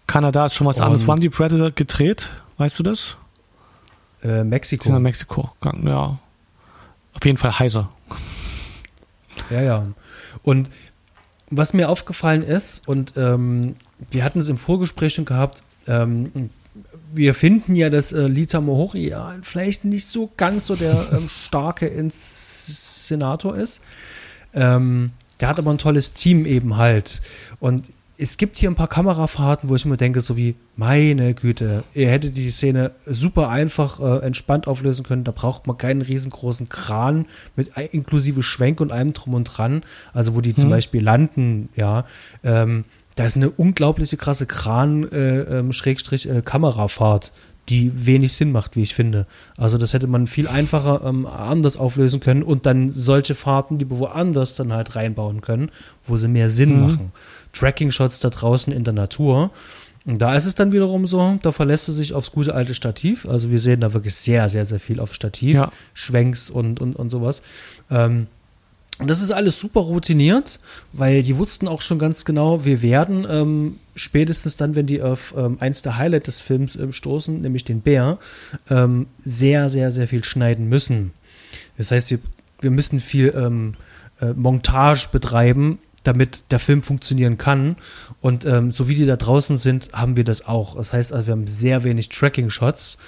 Speaker 2: Kanada ist schon was anderes. Wann die Predator gedreht? Weißt du das?
Speaker 1: Äh, Mexiko.
Speaker 2: Die sind in Mexiko. Ja. Auf jeden Fall heiser.
Speaker 1: Ja, ja. Und was mir aufgefallen ist, und ähm, wir hatten es im Vorgespräch schon gehabt, ähm, wir finden ja, dass äh, Lita Mohori ja vielleicht nicht so ganz so der ähm, starke Inszenator ist. Ähm, der hat aber ein tolles Team eben halt. Und es gibt hier ein paar Kamerafahrten, wo ich mir denke, so wie, meine Güte, ihr hättet die Szene super einfach äh, entspannt auflösen können. Da braucht man keinen riesengroßen Kran mit inklusive Schwenk und allem drum und dran. Also wo die hm. zum Beispiel landen, ja. Ähm, da ist eine unglaubliche krasse Kran-Kamerafahrt. Äh, ähm, die wenig Sinn macht, wie ich finde. Also das hätte man viel einfacher ähm, anders auflösen können und dann solche Fahrten, die woanders dann halt reinbauen können, wo sie mehr Sinn mhm. machen. Tracking-Shots da draußen in der Natur. Und da ist es dann wiederum so, da verlässt es sich aufs gute alte Stativ. Also wir sehen da wirklich sehr, sehr, sehr viel auf Stativ, ja. Schwenks und, und, und sowas. Ähm, und das ist alles super routiniert, weil die wussten auch schon ganz genau, wir werden ähm, spätestens dann, wenn die auf ähm, eins der Highlights des Films ähm, stoßen, nämlich den Bär, ähm, sehr, sehr, sehr viel schneiden müssen. Das heißt, wir, wir müssen viel ähm, äh, Montage betreiben, damit der Film funktionieren kann. Und ähm, so wie die da draußen sind, haben wir das auch. Das heißt also, wir haben sehr wenig Tracking-Shots.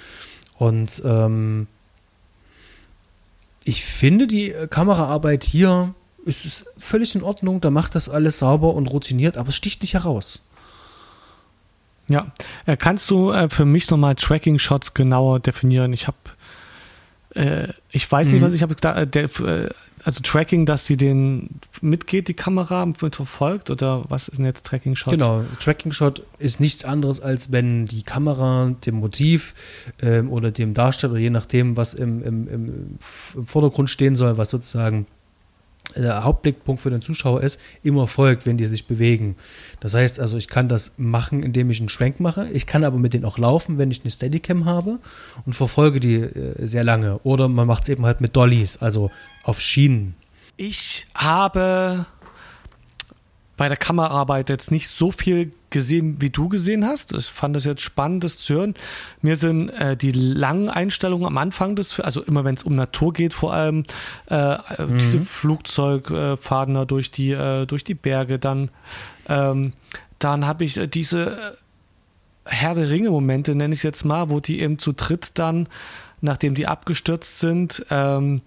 Speaker 1: Und ähm, ich finde, die Kameraarbeit hier ist, ist völlig in Ordnung. Da macht das alles sauber und routiniert, aber es sticht nicht heraus.
Speaker 2: Ja, äh, kannst du äh, für mich nochmal Tracking-Shots genauer definieren? Ich habe äh, ich weiß nicht, mhm. was ich habe da, der, äh, also Tracking, dass sie den mitgeht, die Kamera mit verfolgt oder was ist denn jetzt Tracking Shot?
Speaker 1: Genau, Tracking Shot ist nichts anderes als wenn die Kamera dem Motiv ähm, oder dem Darsteller, je nachdem, was im, im, im Vordergrund stehen soll, was sozusagen der Hauptblickpunkt für den Zuschauer ist, immer folgt, wenn die sich bewegen. Das heißt also, ich kann das machen, indem ich einen Schwenk mache. Ich kann aber mit denen auch laufen, wenn ich eine Steadicam habe und verfolge die äh, sehr lange. Oder man macht es eben halt mit Dollys, also auf Schienen.
Speaker 2: Ich habe bei der Kameraarbeit jetzt nicht so viel gesehen, wie du gesehen hast. Ich fand es jetzt spannend, das zu hören. Mir sind äh, die langen Einstellungen am Anfang des, also immer wenn es um Natur geht, vor allem äh, mhm. diese Flugzeugfahrten äh, durch die äh, durch die Berge, dann ähm, dann habe ich äh, diese äh, Herr der Ringe Momente, nenne ich es jetzt mal, wo die eben zu dritt dann, nachdem die abgestürzt sind, ähm,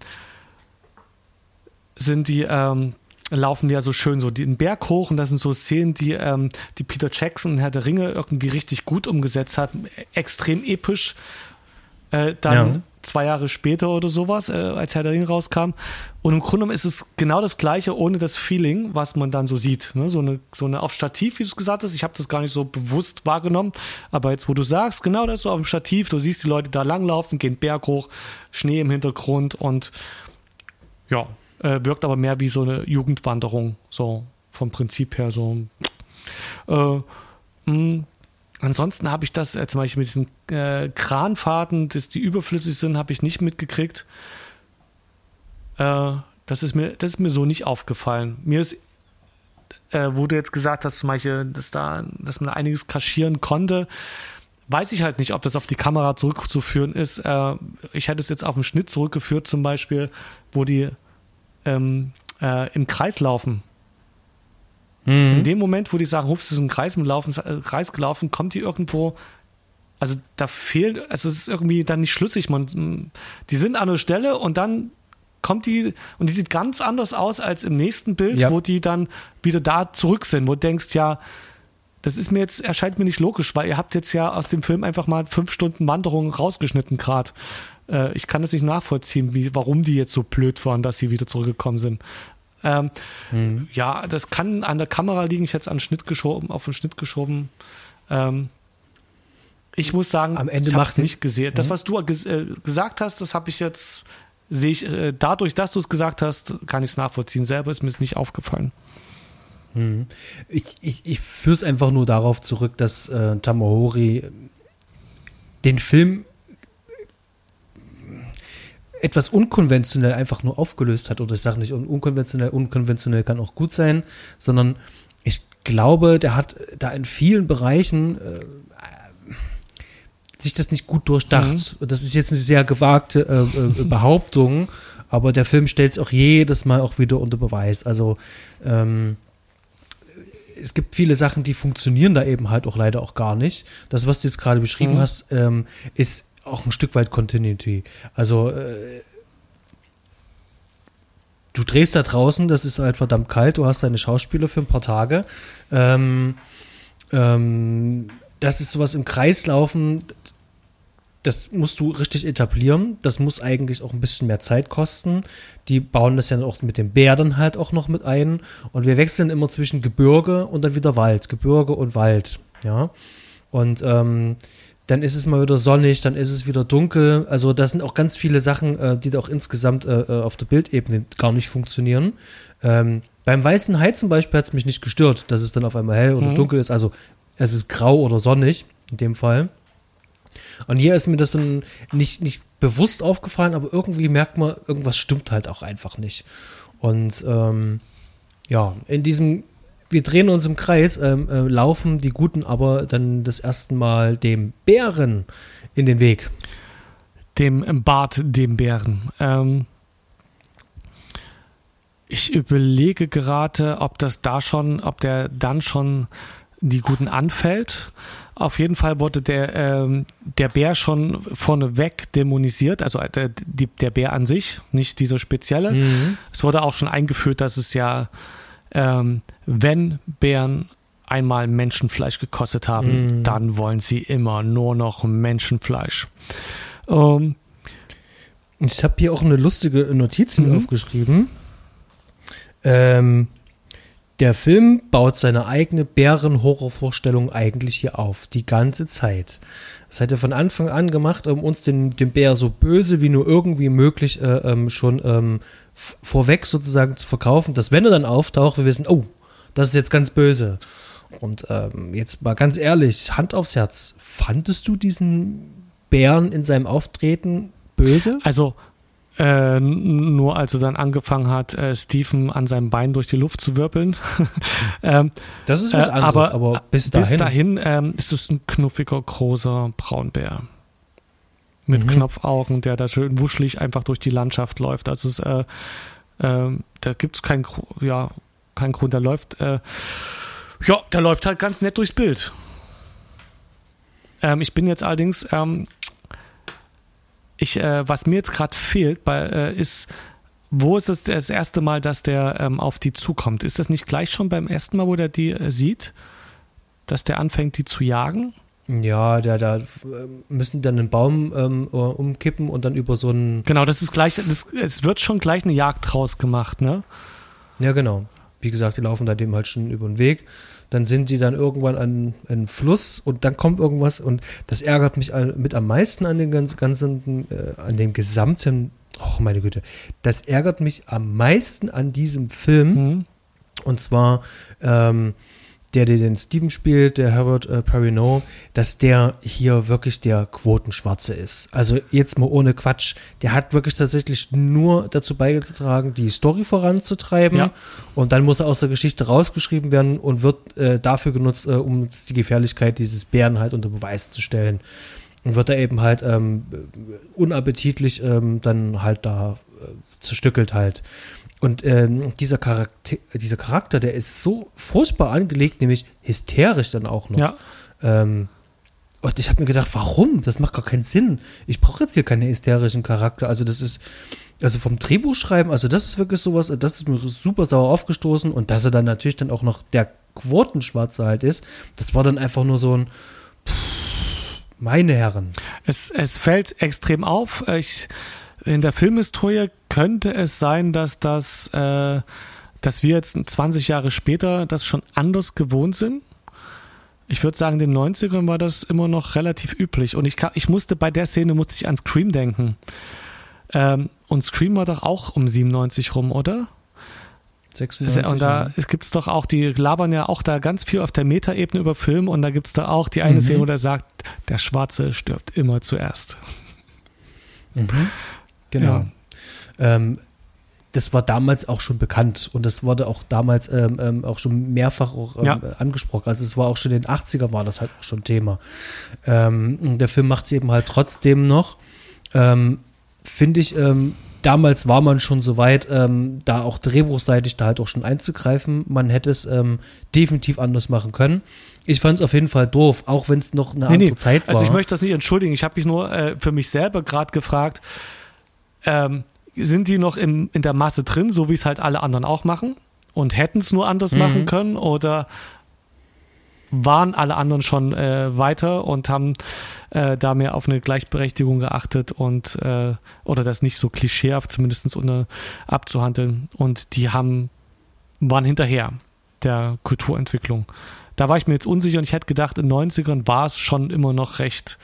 Speaker 2: sind die ähm, laufen die ja so schön so den Berg hoch und das sind so Szenen, die, ähm, die Peter Jackson in Herr der Ringe irgendwie richtig gut umgesetzt hat. Extrem episch. Äh, dann ja. zwei Jahre später oder sowas, äh, als Herr der Ringe rauskam. Und im Grunde genommen ist es genau das Gleiche, ohne das Feeling, was man dann so sieht. Ne? So, eine, so eine auf Stativ, wie du es gesagt hast. Ich habe das gar nicht so bewusst wahrgenommen. Aber jetzt, wo du sagst, genau das so auf dem Stativ, du siehst die Leute da langlaufen, gehen Berg hoch, Schnee im Hintergrund und ja, äh, wirkt aber mehr wie so eine Jugendwanderung, so vom Prinzip her so. Äh, mh, ansonsten habe ich das äh, zum Beispiel mit diesen äh, Kranfahrten, dass die überflüssig sind, habe ich nicht mitgekriegt. Äh, das, ist mir, das ist mir so nicht aufgefallen. Mir ist, äh, wo du jetzt gesagt hast, zum Beispiel, dass, da, dass man einiges kaschieren konnte, weiß ich halt nicht, ob das auf die Kamera zurückzuführen ist. Ich hätte es jetzt auf den Schnitt zurückgeführt, zum Beispiel, wo die ähm, äh, im Kreis laufen. Mhm. In dem Moment, wo die sagen, hups, ist ein Kreis, im Laufen, äh, Kreis gelaufen, kommt die irgendwo. Also da fehlt, also es ist irgendwie dann nicht schlüssig. Man, die sind an der Stelle und dann kommt die und die sieht ganz anders aus als im nächsten Bild, ja. wo die dann wieder da zurück sind, wo du denkst, ja, das ist mir jetzt, erscheint mir nicht logisch, weil ihr habt jetzt ja aus dem Film einfach mal fünf Stunden Wanderung rausgeschnitten gerade. Äh, ich kann das nicht nachvollziehen, wie, warum die jetzt so blöd waren, dass sie wieder zurückgekommen sind. Ähm, mhm. Ja, das kann an der Kamera liegen. Ich hätte es an Schnitt geschoben, auf den Schnitt geschoben. Ähm, ich muss sagen,
Speaker 1: Am Ende ich habe es
Speaker 2: nicht gesehen. Das, mhm. was du äh, gesagt hast, das habe ich jetzt, sehe ich, äh, dadurch, dass du es gesagt hast, kann ich es nachvollziehen. Selber ist mir es nicht aufgefallen.
Speaker 1: Mhm. Ich, ich, ich führe es einfach nur darauf zurück, dass äh, Tamahori den Film etwas unkonventionell einfach nur aufgelöst hat. Oder ich sage nicht unkonventionell, unkonventionell kann auch gut sein, sondern ich glaube, der hat da in vielen Bereichen äh, sich das nicht gut durchdacht. Mhm. Das ist jetzt eine sehr gewagte äh, äh, Behauptung, aber der Film stellt es auch jedes Mal auch wieder unter Beweis. Also ähm, es gibt viele Sachen, die funktionieren da eben halt auch leider auch gar nicht. Das, was du jetzt gerade beschrieben mhm. hast, ähm, ist auch ein Stück weit Continuity. Also äh, du drehst da draußen, das ist halt verdammt kalt, du hast deine Schauspieler für ein paar Tage. Ähm, ähm, das ist sowas im Kreis laufen, das musst du richtig etablieren. Das muss eigentlich auch ein bisschen mehr Zeit kosten. Die bauen das ja auch mit dem Bär dann halt auch noch mit ein. Und wir wechseln immer zwischen Gebirge und dann wieder Wald. Gebirge und Wald. Ja. Und ähm, dann ist es mal wieder sonnig, dann ist es wieder dunkel. Also das sind auch ganz viele Sachen, äh, die da auch insgesamt äh, äh auf der Bildebene gar nicht funktionieren. Ähm, beim Weißen Hai zum Beispiel hat es mich nicht gestört, dass es dann auf einmal hell oder mhm. dunkel ist. Also es ist grau oder sonnig in dem Fall. Und hier ist mir das dann nicht, nicht bewusst aufgefallen, aber irgendwie merkt man, irgendwas stimmt halt auch einfach nicht. Und ähm, ja, in diesem, wir drehen uns im Kreis, ähm, äh, laufen die Guten aber dann das erste Mal dem Bären in den Weg.
Speaker 2: Dem Bart, dem Bären. Ähm, ich überlege gerade, ob das da schon, ob der dann schon die Guten anfällt auf jeden Fall wurde der, ähm, der Bär schon vorneweg dämonisiert, also der, die, der Bär an sich, nicht dieser spezielle. Mhm. Es wurde auch schon eingeführt, dass es ja, ähm, wenn Bären einmal Menschenfleisch gekostet haben, mhm. dann wollen sie immer nur noch Menschenfleisch. Ähm,
Speaker 1: ich habe hier auch eine lustige Notiz mhm. aufgeschrieben. Ähm, der Film baut seine eigene Bären-Horrorvorstellung eigentlich hier auf, die ganze Zeit. Das hat er von Anfang an gemacht, um uns den, den Bär so böse wie nur irgendwie möglich äh, ähm, schon ähm, vorweg sozusagen zu verkaufen, dass wenn er dann auftaucht, wir wissen, oh, das ist jetzt ganz böse. Und ähm, jetzt mal ganz ehrlich, Hand aufs Herz, fandest du diesen Bären in seinem Auftreten böse?
Speaker 2: Also äh, nur als er dann angefangen hat, äh, Stephen an seinem Bein durch die Luft zu wirbeln. ähm,
Speaker 1: das ist was äh, anderes, aber, aber bis dahin, bis
Speaker 2: dahin ähm, ist es ein knuffiger, großer Braunbär. Mit mhm. Knopfaugen, der da schön wuschelig einfach durch die Landschaft läuft. Also es, äh, äh, da gibt es keinen ja, kein Grund, der läuft, äh, ja, der läuft halt ganz nett durchs Bild. Ähm, ich bin jetzt allerdings ähm, ich, äh, was mir jetzt gerade fehlt, bei, äh, ist, wo ist es das erste Mal, dass der ähm, auf die zukommt? Ist das nicht gleich schon beim ersten Mal, wo der die äh, sieht, dass der anfängt, die zu jagen?
Speaker 1: Ja, da, da müssen dann einen Baum ähm, umkippen und dann über so einen.
Speaker 2: Genau, das ist gleich, das, es wird schon gleich eine Jagd draus gemacht, ne?
Speaker 1: Ja, genau. Wie gesagt, die laufen da dem halt schon über den Weg dann sind die dann irgendwann an einem Fluss und dann kommt irgendwas und das ärgert mich mit am meisten an den ganzen, ganzen äh, an dem gesamten, oh meine Güte, das ärgert mich am meisten an diesem Film mhm. und zwar ähm, der, der den Steven spielt, der Herbert äh, Perrineau, dass der hier wirklich der Quotenschwarze ist. Also jetzt mal ohne Quatsch. Der hat wirklich tatsächlich nur dazu beigetragen, die Story voranzutreiben. Ja. Und dann muss er aus der Geschichte rausgeschrieben werden und wird äh, dafür genutzt, äh, um die Gefährlichkeit dieses Bären halt unter Beweis zu stellen. Und wird er eben halt ähm, unappetitlich ähm, dann halt da äh, zerstückelt halt. Und ähm, dieser, Charakter, dieser Charakter, der ist so furchtbar angelegt, nämlich hysterisch dann auch noch.
Speaker 2: Ja.
Speaker 1: Ähm, und ich habe mir gedacht, warum? Das macht gar keinen Sinn. Ich brauche jetzt hier keinen hysterischen Charakter. Also das ist, also vom Drehbuchschreiben, also das ist wirklich sowas, das ist mir super sauer aufgestoßen. Und dass er dann natürlich dann auch noch der Quotenschwarze halt ist, das war dann einfach nur so ein, pff, meine Herren.
Speaker 2: Es, es fällt extrem auf. Ich in der Filmhistorie könnte es sein, dass das, äh, dass wir jetzt 20 Jahre später das schon anders gewohnt sind. Ich würde sagen, in den 90ern war das immer noch relativ üblich. Und ich, ich musste bei der Szene musste ich an Scream denken. Ähm, und Scream war doch auch um 97 rum, oder? 96. Und da gibt es doch auch, die labern ja auch da ganz viel auf der Metaebene über Film und da gibt es da auch die eine mhm. Szene, wo der sagt, der Schwarze stirbt immer zuerst.
Speaker 1: Mhm. Genau. Ja. Ähm, das war damals auch schon bekannt und das wurde auch damals ähm, ähm, auch schon mehrfach auch, ähm, ja. angesprochen. Also es war auch schon in den 80er war das halt auch schon Thema. Ähm, der Film macht es eben halt trotzdem noch. Ähm, finde ich, ähm, damals war man schon so weit, da auch drehbuchseitig da halt auch schon einzugreifen. Man hätte es definitiv anders machen können. Ich fand es auf jeden Fall doof, auch wenn es noch eine nee, andere nee. Zeit war.
Speaker 2: Also ich möchte das nicht entschuldigen. Ich habe mich nur äh, für mich selber gerade gefragt, ähm, sind die noch im, in der Masse drin, so wie es halt alle anderen auch machen und hätten es nur anders mhm. machen können oder waren alle anderen schon äh, weiter und haben äh, da mehr auf eine Gleichberechtigung geachtet und äh, oder das nicht so klischeehaft zumindest unter, abzuhandeln und die haben waren hinterher der Kulturentwicklung. Da war ich mir jetzt unsicher und ich hätte gedacht, in den 90ern war es schon immer noch recht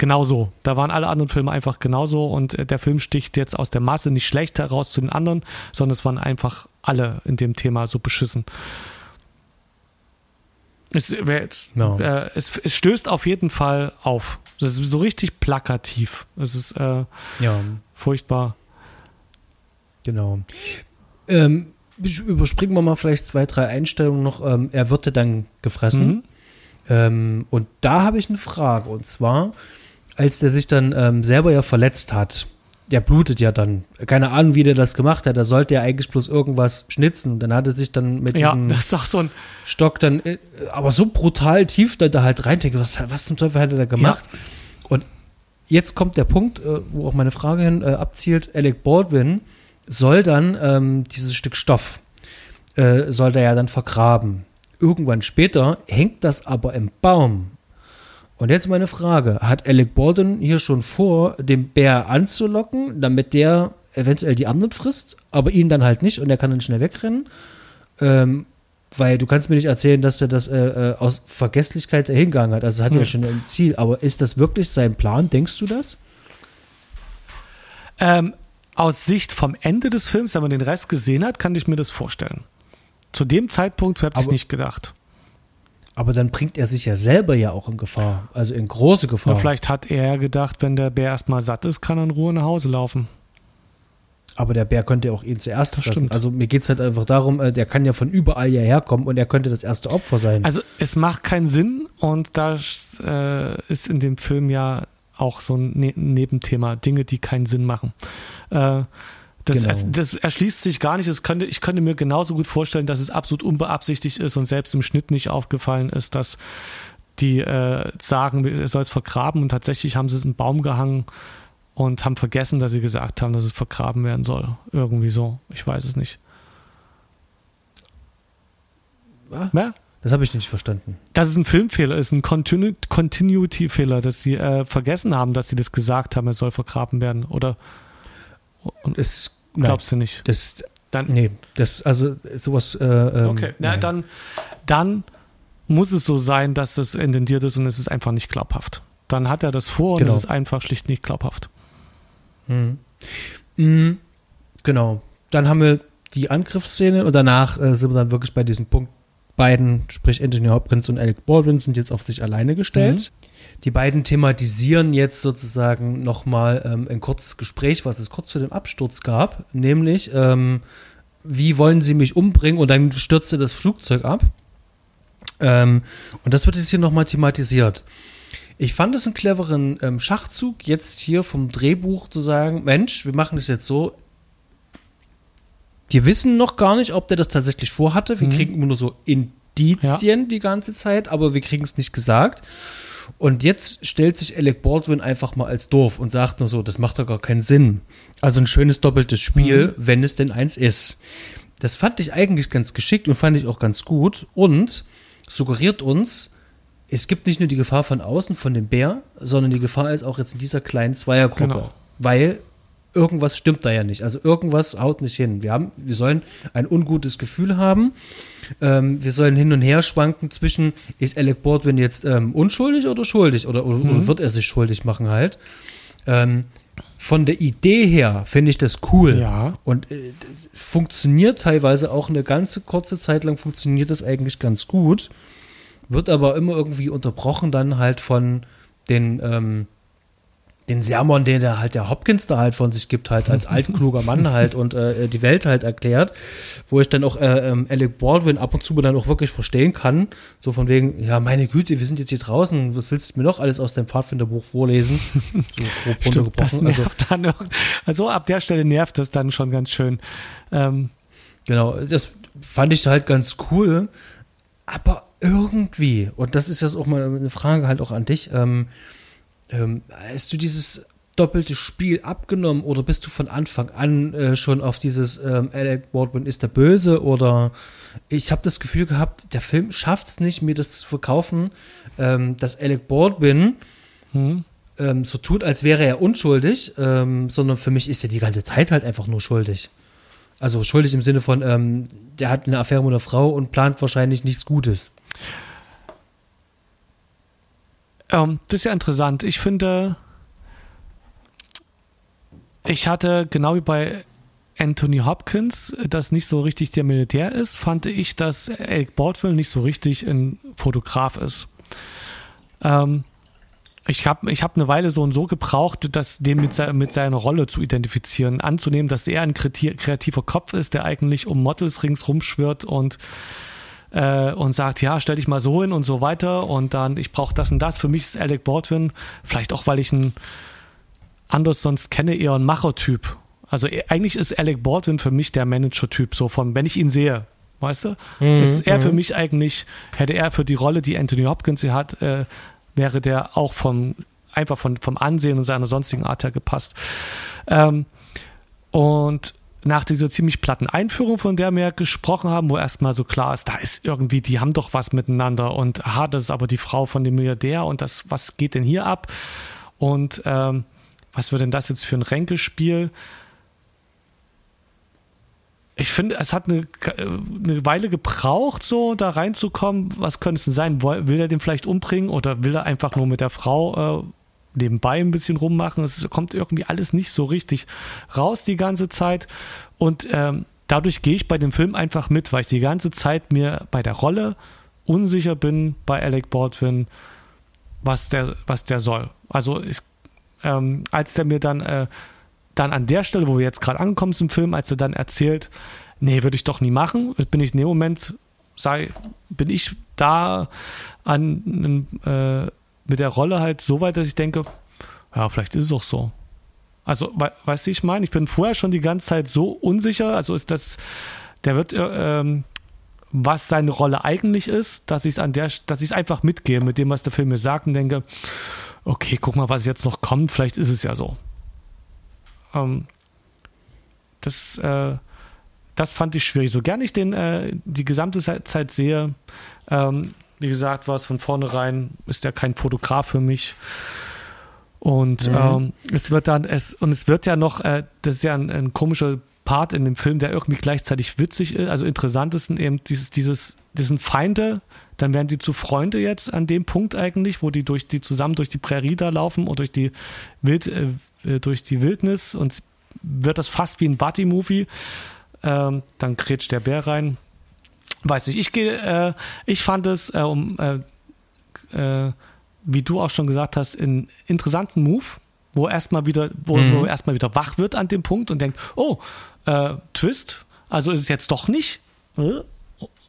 Speaker 2: genauso. Da waren alle anderen Filme einfach genauso und äh, der Film sticht jetzt aus der Masse nicht schlecht heraus zu den anderen, sondern es waren einfach alle in dem Thema so beschissen. Es, no. äh, es, es, stößt auf jeden Fall auf. Es ist so richtig plakativ. Es ist äh, ja. furchtbar.
Speaker 1: Genau. Ähm, überspringen wir mal vielleicht zwei, drei Einstellungen noch. Ähm, er wird dann gefressen. Mhm. Ähm, und da habe ich eine Frage. Und zwar, als der sich dann ähm, selber ja verletzt hat, der blutet ja dann. Keine Ahnung, wie der das gemacht hat. Da sollte er eigentlich bloß irgendwas schnitzen. Dann hat er sich dann mit
Speaker 2: ja, diesem so
Speaker 1: Stock dann, äh, aber so brutal tief da, da halt rein. Was, was zum Teufel hat er da gemacht? Ja. Und jetzt kommt der Punkt, äh, wo auch meine Frage hin äh, abzielt. Alec Baldwin soll dann ähm, dieses Stück Stoff, äh, soll der ja dann vergraben. Irgendwann später hängt das aber im Baum. Und jetzt meine Frage: Hat Alec Baldwin hier schon vor, den Bär anzulocken, damit der eventuell die anderen frisst, aber ihn dann halt nicht und er kann dann schnell wegrennen? Ähm, weil du kannst mir nicht erzählen, dass er das äh, äh aus Vergesslichkeit hingegangen hat. Also hat hm. ja schon ein Ziel. Aber ist das wirklich sein Plan? Denkst du das?
Speaker 2: Ähm, aus Sicht vom Ende des Films, wenn man den Rest gesehen hat, kann ich mir das vorstellen. Zu dem Zeitpunkt habe ich es nicht gedacht.
Speaker 1: Aber dann bringt er sich ja selber ja auch in Gefahr, also in große Gefahr.
Speaker 2: Und vielleicht hat er gedacht, wenn der Bär erstmal satt ist, kann er in Ruhe nach Hause laufen.
Speaker 1: Aber der Bär könnte auch ihn zuerst das fressen. Stimmt. Also mir geht es halt einfach darum, äh, der kann ja von überall hierher kommen und er könnte das erste Opfer sein.
Speaker 2: Also es macht keinen Sinn und das äh, ist in dem Film ja auch so ein ne Nebenthema, Dinge, die keinen Sinn machen. Äh, das, genau. das, erschließt sich gar nicht. Könnte, ich könnte mir genauso gut vorstellen, dass es absolut unbeabsichtigt ist und selbst im Schnitt nicht aufgefallen ist, dass die äh, sagen, er soll es vergraben und tatsächlich haben sie es im Baum gehangen und haben vergessen, dass sie gesagt haben, dass es vergraben werden soll. Irgendwie so. Ich weiß es nicht.
Speaker 1: Was? Ja? Das habe ich nicht verstanden.
Speaker 2: Das ist ein Filmfehler, ist ein Continu Continuity-Fehler, dass sie äh, vergessen haben, dass sie das gesagt haben, er soll vergraben werden. Oder
Speaker 1: und es
Speaker 2: glaubst nein, du nicht?
Speaker 1: Das, dann, nee, das, also sowas. Äh, ähm,
Speaker 2: okay, na, dann, dann muss es so sein, dass das intendiert ist und es ist einfach nicht glaubhaft. Dann hat er das vor genau. und es ist einfach schlicht nicht glaubhaft.
Speaker 1: Mhm. Mhm. Genau. Dann haben wir die Angriffsszene und danach äh, sind wir dann wirklich bei diesem Punkt beiden, sprich Anthony Hopkins und Alec Baldwin, sind jetzt auf sich alleine gestellt. Mhm. Die beiden thematisieren jetzt sozusagen nochmal ähm, ein kurzes Gespräch, was es kurz zu dem Absturz gab, nämlich ähm, wie wollen sie mich umbringen und dann stürzte das Flugzeug ab. Ähm, und das wird jetzt hier nochmal thematisiert. Ich fand es einen cleveren ähm, Schachzug, jetzt hier vom Drehbuch zu sagen, Mensch, wir machen das jetzt so. Wir wissen noch gar nicht, ob der das tatsächlich vorhatte. Wir mhm. kriegen immer nur so Indizien ja. die ganze Zeit, aber wir kriegen es nicht gesagt. Und jetzt stellt sich Alec Baldwin einfach mal als doof und sagt nur so, das macht doch gar keinen Sinn. Also ein schönes doppeltes Spiel, mhm. wenn es denn eins ist. Das fand ich eigentlich ganz geschickt und fand ich auch ganz gut und suggeriert uns, es gibt nicht nur die Gefahr von außen, von dem Bär, sondern die Gefahr ist auch jetzt in dieser kleinen Zweiergruppe. Genau. Weil irgendwas stimmt da ja nicht. Also irgendwas haut nicht hin. Wir, haben, wir sollen ein ungutes Gefühl haben. Ähm, wir sollen hin und her schwanken zwischen, ist Alec Baldwin jetzt ähm, unschuldig oder schuldig? Oder, oder, mhm. oder, wird er sich schuldig machen halt? Ähm, von der Idee her finde ich das cool.
Speaker 2: Ja.
Speaker 1: Und äh, funktioniert teilweise auch eine ganze kurze Zeit lang funktioniert das eigentlich ganz gut wird aber immer irgendwie unterbrochen dann halt von den, ähm, den Sermon, den der halt der Hopkins da halt von sich gibt, halt als altkluger Mann halt und äh, die Welt halt erklärt, wo ich dann auch äh, ähm, Alec Baldwin ab und zu dann auch wirklich verstehen kann, so von wegen, ja meine Güte, wir sind jetzt hier draußen, was willst du mir noch alles aus dem Pfadfinderbuch vorlesen? So
Speaker 2: grob Stimmt, das nervt also, dann, also ab der Stelle nervt das dann schon ganz schön. Ähm.
Speaker 1: Genau, das fand ich halt ganz cool, aber irgendwie, und das ist jetzt auch mal eine Frage halt auch an dich, ähm, ähm, hast du dieses doppelte Spiel abgenommen oder bist du von Anfang an äh, schon auf dieses ähm, Alec Baldwin ist der Böse oder ich habe das Gefühl gehabt, der Film schafft es nicht, mir das zu verkaufen, ähm, dass Alec Baldwin hm. ähm, so tut, als wäre er unschuldig, ähm, sondern für mich ist er die ganze Zeit halt einfach nur schuldig. Also schuldig im Sinne von, ähm, der hat eine Affäre mit einer Frau und plant wahrscheinlich nichts Gutes.
Speaker 2: Ähm, das ist ja interessant. Ich finde, ich hatte genau wie bei Anthony Hopkins, das nicht so richtig der Militär ist, fand ich, dass Alec Baldwin nicht so richtig ein Fotograf ist. Ähm, ich habe ich hab eine Weile so und so gebraucht, das dem mit, se mit seiner Rolle zu identifizieren, anzunehmen, dass er ein kreativer Kopf ist, der eigentlich um Models ringsrum schwirrt und äh, und sagt, ja, stell dich mal so hin und so weiter und dann, ich brauche das und das. Für mich ist Alec Baldwin, vielleicht auch, weil ich ihn anders sonst kenne, eher ein Machertyp. Also e, eigentlich ist Alec Baldwin für mich der Manager-Typ, so von, wenn ich ihn sehe, weißt du? Mhm, ist er für mhm. mich eigentlich, hätte er für die Rolle, die Anthony Hopkins hier hat, äh, wäre der auch vom, einfach von, vom Ansehen und seiner sonstigen Art her gepasst. Ähm, und nach dieser ziemlich platten Einführung, von der wir gesprochen haben, wo erstmal so klar ist, da ist irgendwie, die haben doch was miteinander und aha, das ist aber die Frau von dem Milliardär und das, was geht denn hier ab? Und ähm, was wird denn das jetzt für ein Ränkespiel? Ich finde, es hat eine, eine Weile gebraucht, so da reinzukommen. Was könnte es denn sein? Will er den vielleicht umbringen oder will er einfach nur mit der Frau äh, nebenbei ein bisschen rummachen. Es kommt irgendwie alles nicht so richtig raus die ganze Zeit. Und ähm, dadurch gehe ich bei dem Film einfach mit, weil ich die ganze Zeit mir bei der Rolle unsicher bin bei Alec Baldwin, was der, was der soll. Also ich, ähm, als der mir dann, äh, dann an der Stelle, wo wir jetzt gerade angekommen sind im Film, als er dann erzählt, nee, würde ich doch nie machen, bin ich in dem Moment, sei, bin ich da an einem äh, mit der Rolle halt so weit, dass ich denke, ja, vielleicht ist es auch so. Also, we weißt du, ich meine, ich bin vorher schon die ganze Zeit so unsicher, also ist das, der wird, äh, ähm, was seine Rolle eigentlich ist, dass ich es an der, dass ich einfach mitgehe mit dem, was der Film mir sagt und denke, okay, guck mal, was jetzt noch kommt, vielleicht ist es ja so. Ähm, das, äh, das fand ich schwierig. So gern ich den äh, die gesamte Zeit sehe, ähm, wie gesagt, war es von vornherein, ist ja kein Fotograf für mich. Und mhm. ähm, es wird dann, es, und es wird ja noch, äh, das ist ja ein, ein, komischer Part in dem Film, der irgendwie gleichzeitig witzig ist, also interessant ist eben dieses, dieses, diesen Feinde, dann werden die zu Freunde jetzt an dem Punkt eigentlich, wo die durch die zusammen durch die Prärie da laufen und durch die Wild, äh, äh durch die Wildnis und wird das fast wie ein Buddy-Movie. Ähm, dann kretscht der Bär rein weiß nicht, ich gehe, äh, ich fand es, äh, um, äh, äh, wie du auch schon gesagt hast, einen interessanten Move, wo erstmal wieder, wo, mhm. wo erstmal wieder wach wird an dem Punkt und denkt, oh, äh, Twist, also ist es jetzt doch nicht. Äh?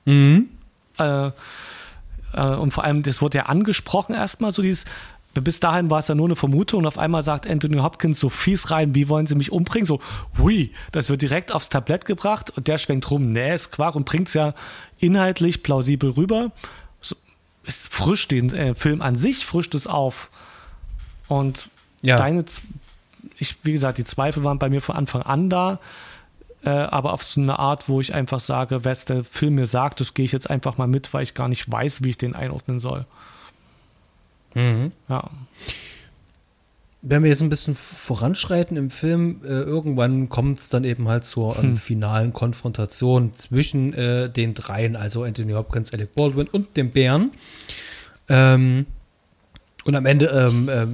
Speaker 2: Mhm. Und vor allem, das wurde ja angesprochen erstmal, so dieses, bis dahin war es ja nur eine Vermutung und auf einmal sagt Anthony Hopkins so fies rein, wie wollen sie mich umbringen? So, hui, das wird direkt aufs Tablett gebracht und der schwenkt rum, nee, ist Quark und bringt es ja inhaltlich plausibel rüber. So, ist frisch den äh, Film an sich, frischt es auf. Und ja. deine, ich, wie gesagt, die Zweifel waren bei mir von Anfang an da, äh, aber auf so eine Art, wo ich einfach sage, was der Film mir sagt, das gehe ich jetzt einfach mal mit, weil ich gar nicht weiß, wie ich den einordnen soll.
Speaker 1: Mhm. Ja. Wenn wir jetzt ein bisschen voranschreiten im Film, äh, irgendwann kommt es dann eben halt zur ähm, hm. finalen Konfrontation zwischen äh, den dreien, also Anthony Hopkins, Alec Baldwin und dem Bären. Ähm, und am Ende ähm, äh,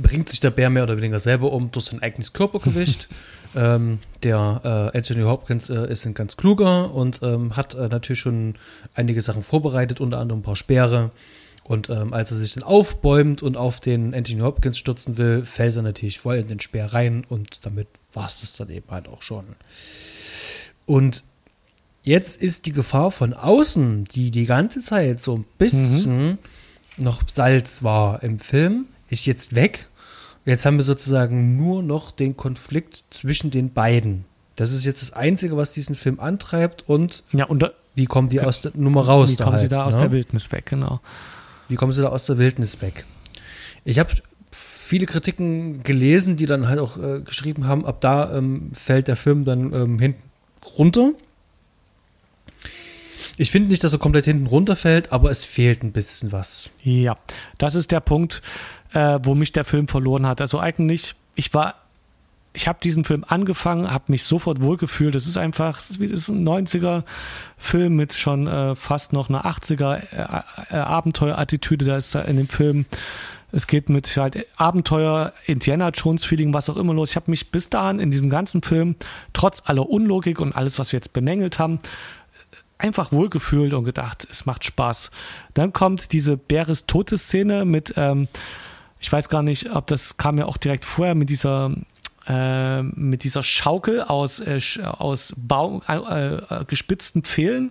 Speaker 1: bringt sich der Bär mehr oder weniger selber um durch sein eigenes Körpergewicht. ähm, der äh, Anthony Hopkins äh, ist ein ganz kluger und ähm, hat äh, natürlich schon einige Sachen vorbereitet, unter anderem ein paar Speere. Und ähm, als er sich dann aufbäumt und auf den Anthony Hopkins stürzen will, fällt er natürlich voll in den Speer rein und damit war es das dann eben halt auch schon. Und jetzt ist die Gefahr von außen, die die ganze Zeit so ein bisschen mhm. noch Salz war im Film, ist jetzt weg. Jetzt haben wir sozusagen nur noch den Konflikt zwischen den beiden. Das ist jetzt das Einzige, was diesen Film antreibt und,
Speaker 2: ja, und da,
Speaker 1: wie kommen die aus der Nummer raus?
Speaker 2: Wie kommen halt, sie da aus ne? der Wildnis weg, genau.
Speaker 1: Wie kommen sie da aus der Wildnis weg? Ich habe viele Kritiken gelesen, die dann halt auch äh, geschrieben haben, ab da ähm, fällt der Film dann ähm, hinten runter. Ich finde nicht, dass er komplett hinten runterfällt, aber es fehlt ein bisschen was.
Speaker 2: Ja, das ist der Punkt, äh, wo mich der Film verloren hat. Also eigentlich, ich war ich habe diesen Film angefangen, habe mich sofort wohlgefühlt. Das ist einfach das ist ein 90er-Film mit schon äh, fast noch einer 80er-Abenteuer-Attitüde. Äh, da ist in dem Film, es geht mit halt Abenteuer, Indiana Jones-Feeling, was auch immer los. Ich habe mich bis dahin in diesem ganzen Film, trotz aller Unlogik und alles, was wir jetzt bemängelt haben, einfach wohlgefühlt und gedacht, es macht Spaß. Dann kommt diese Bäres Totes-Szene mit, ähm, ich weiß gar nicht, ob das kam ja auch direkt vorher mit dieser äh, mit dieser Schaukel aus, äh, aus Baum, äh, äh, gespitzten Pfählen,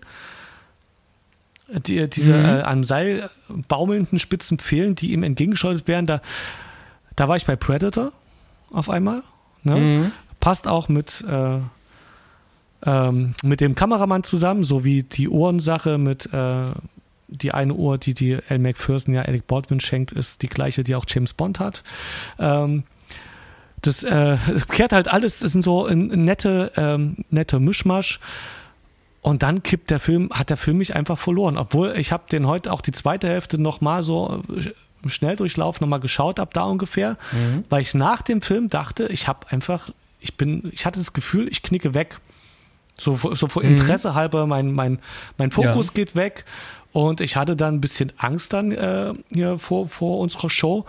Speaker 2: die, diese mhm. Äh, am Seil baumelnden spitzen Pfählen, die ihm entgegengeschleudert werden, da, da war ich bei Predator auf einmal. Ne? Mhm. Passt auch mit, äh, ähm, mit dem Kameramann zusammen, so wie die Ohrensache mit die eine Uhr, die die L. McPherson ja Alec Baldwin schenkt, ist die gleiche, die auch James Bond hat. Ähm, das äh, kehrt halt alles, das sind so ein, nette, ähm, nette Mischmasch. Und dann kippt der Film, hat der Film mich einfach verloren. Obwohl ich habe den heute auch die zweite Hälfte nochmal so im Schnelldurchlauf nochmal geschaut ab da ungefähr, mhm. weil ich nach dem Film dachte, ich habe einfach, ich bin, ich hatte das Gefühl, ich knicke weg. So, so vor mhm. Interesse mhm. halber, mein, mein, mein Fokus ja. geht weg. Und ich hatte dann ein bisschen Angst dann äh, hier vor, vor unserer Show,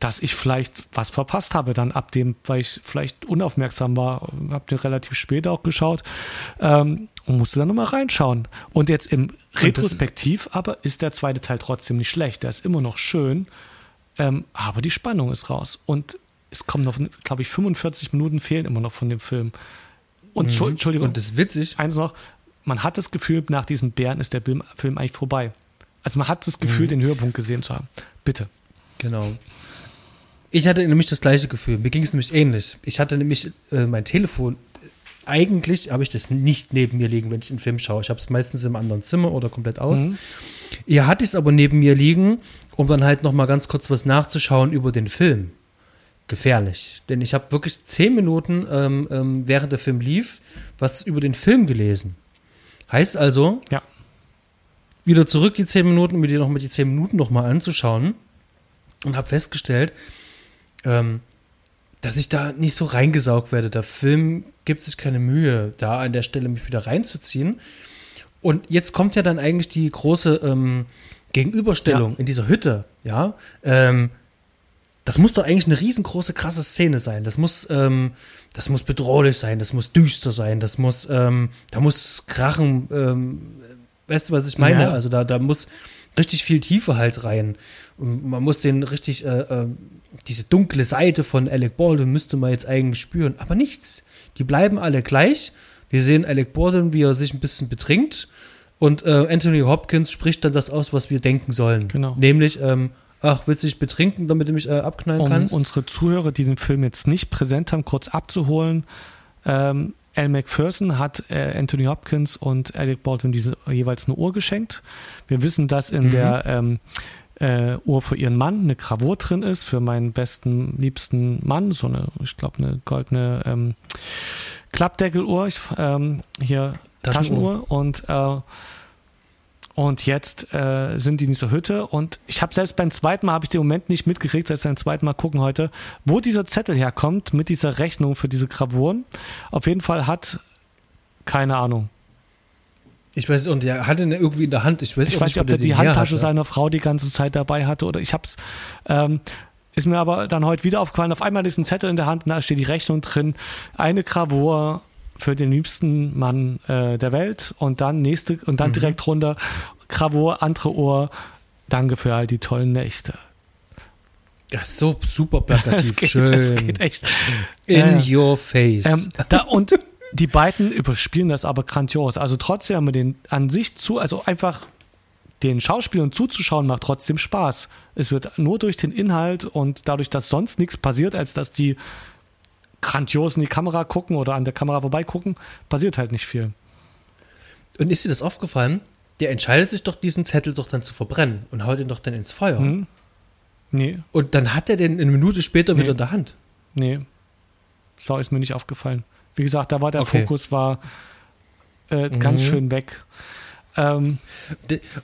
Speaker 2: dass ich vielleicht was verpasst habe dann ab dem, weil ich vielleicht unaufmerksam war, habe den relativ spät auch geschaut ähm, und musste dann nochmal reinschauen. Und jetzt im Retrospektiv aber ist der zweite Teil trotzdem nicht schlecht, der ist immer noch schön, ähm, aber die Spannung ist raus und es kommen noch, glaube ich, 45 Minuten fehlen immer noch von dem Film. Und mhm. Entschuldigung.
Speaker 1: Und das ist witzig.
Speaker 2: Eins noch, man hat das Gefühl, nach diesem Bären ist der Film, Film eigentlich vorbei. Also man hat das Gefühl, mhm. den Höhepunkt gesehen zu haben. Bitte.
Speaker 1: Genau. Ich hatte nämlich das gleiche Gefühl. Mir ging es nämlich ähnlich. Ich hatte nämlich äh, mein Telefon. Eigentlich habe ich das nicht neben mir liegen, wenn ich einen Film schaue. Ich habe es meistens im anderen Zimmer oder komplett aus. Mhm. Hier hatte ich es aber neben mir liegen, um dann halt noch mal ganz kurz was nachzuschauen über den Film. Gefährlich. Denn ich habe wirklich zehn Minuten, ähm, ähm, während der Film lief, was über den Film gelesen. Heißt also,
Speaker 2: ja.
Speaker 1: wieder zurück die zehn Minuten, um mir die noch mal die zehn Minuten noch mal anzuschauen und habe festgestellt, ähm, dass ich da nicht so reingesaugt werde. Der Film gibt sich keine Mühe, da an der Stelle mich wieder reinzuziehen. Und jetzt kommt ja dann eigentlich die große ähm, Gegenüberstellung ja. in dieser Hütte, ja. Ähm, das muss doch eigentlich eine riesengroße, krasse Szene sein. Das muss, ähm, das muss bedrohlich sein, das muss düster sein, das muss, ähm, da muss Krachen ähm, Weißt du, was ich meine?
Speaker 2: Ja.
Speaker 1: Also da, da muss richtig viel Tiefe halt rein. Und man muss den richtig, äh, äh, diese dunkle Seite von Alec Baldwin müsste man jetzt eigentlich spüren. Aber nichts. Die bleiben alle gleich. Wir sehen Alec Baldwin, wie er sich ein bisschen betrinkt. Und äh, Anthony Hopkins spricht dann das aus, was wir denken sollen.
Speaker 2: Genau.
Speaker 1: Nämlich, ähm, ach, willst du dich betrinken, damit du mich äh, abknallen
Speaker 2: um
Speaker 1: kannst?
Speaker 2: unsere Zuhörer, die den Film jetzt nicht präsent haben, kurz abzuholen. Ähm, Al McPherson hat äh, Anthony Hopkins und Alec Baldwin diese jeweils eine Uhr geschenkt. Wir wissen, dass in
Speaker 1: Mhm.
Speaker 2: der ähm, äh, Uhr für ihren Mann eine Gravur drin ist, für meinen besten, liebsten Mann, so eine, ich glaube, eine goldene ähm, Klappdeckeluhr, ich, ähm, hier
Speaker 1: Taschenuhr.
Speaker 2: Taschenuhr und äh, und jetzt äh, sind die in dieser Hütte und ich habe selbst beim zweiten Mal habe ich den Moment nicht mitgekriegt, selbst beim zweiten Mal gucken heute, wo dieser Zettel herkommt mit dieser Rechnung für diese Gravuren. Auf jeden Fall hat keine Ahnung.
Speaker 1: Ich weiß und er hatte ihn irgendwie in der Hand. Ich weiß,
Speaker 2: Ich weiß
Speaker 1: nicht,
Speaker 2: ob der die Handtasche
Speaker 1: hatte.
Speaker 2: seiner Frau die ganze Zeit dabei hatte oder ich hab's. Ähm, ist mir aber dann heute wieder aufgefallen, auf einmal ist ein Zettel in der Hand und da steht die Rechnung drin. Eine Gravur für den liebsten Mann äh, der Welt und dann nächste und
Speaker 1: Mhm.
Speaker 2: dann direkt runter Gravur, andere Ohr. Danke für all die tollen Nächte.
Speaker 1: Ja, so super plakativ.
Speaker 2: Das geht,
Speaker 1: Schön.
Speaker 2: das geht echt.
Speaker 1: In
Speaker 2: ja.
Speaker 1: your face.
Speaker 2: Ähm, da, und die beiden überspielen das aber grandios. Also trotzdem haben wir den an sich zu, also einfach den Schauspielern zuzuschauen macht trotzdem Spaß. Es wird nur durch den Inhalt und dadurch, dass sonst nichts passiert, als dass die grandios in die Kamera gucken oder an der Kamera vorbeigucken, passiert halt nicht viel.
Speaker 1: und ist dir das aufgefallen? Der entscheidet sich doch, diesen Zettel doch dann zu verbrennen und haut ihn doch dann ins Feuer.
Speaker 2: Hm? Nee,
Speaker 1: Und dann hat er den eine Minute später
Speaker 2: Nee.
Speaker 1: wieder in der Hand.
Speaker 2: nee. So ist mir nicht aufgefallen. Wie gesagt, da war der
Speaker 1: Okay.
Speaker 2: Fokus war äh, ganz
Speaker 1: Mhm.
Speaker 2: schön weg. Ähm,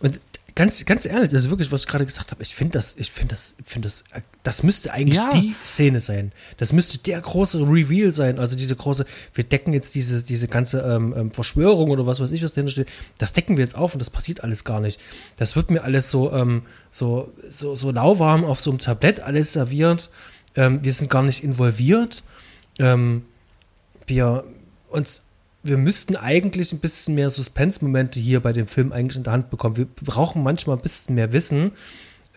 Speaker 1: Und ganz, ganz ehrlich, das ist wirklich, was ich gerade gesagt habe. Ich finde das, ich finde das, ich finde das, das müsste eigentlich
Speaker 2: Ja.
Speaker 1: die Szene sein. Das müsste der große Reveal sein. Also diese große, wir decken jetzt diese, diese ganze ähm, ähm, Verschwörung oder was weiß ich, was dahinter steht. Das decken wir jetzt auf und das passiert alles gar nicht. Das wird mir alles so, ähm, so, so, so lauwarm auf so einem Tablett alles serviert. Ähm, wir sind gar nicht involviert. Ähm, wir uns wir müssten eigentlich ein bisschen mehr Suspense-Momente hier bei dem Film eigentlich in der Hand bekommen. Wir brauchen manchmal ein bisschen mehr Wissen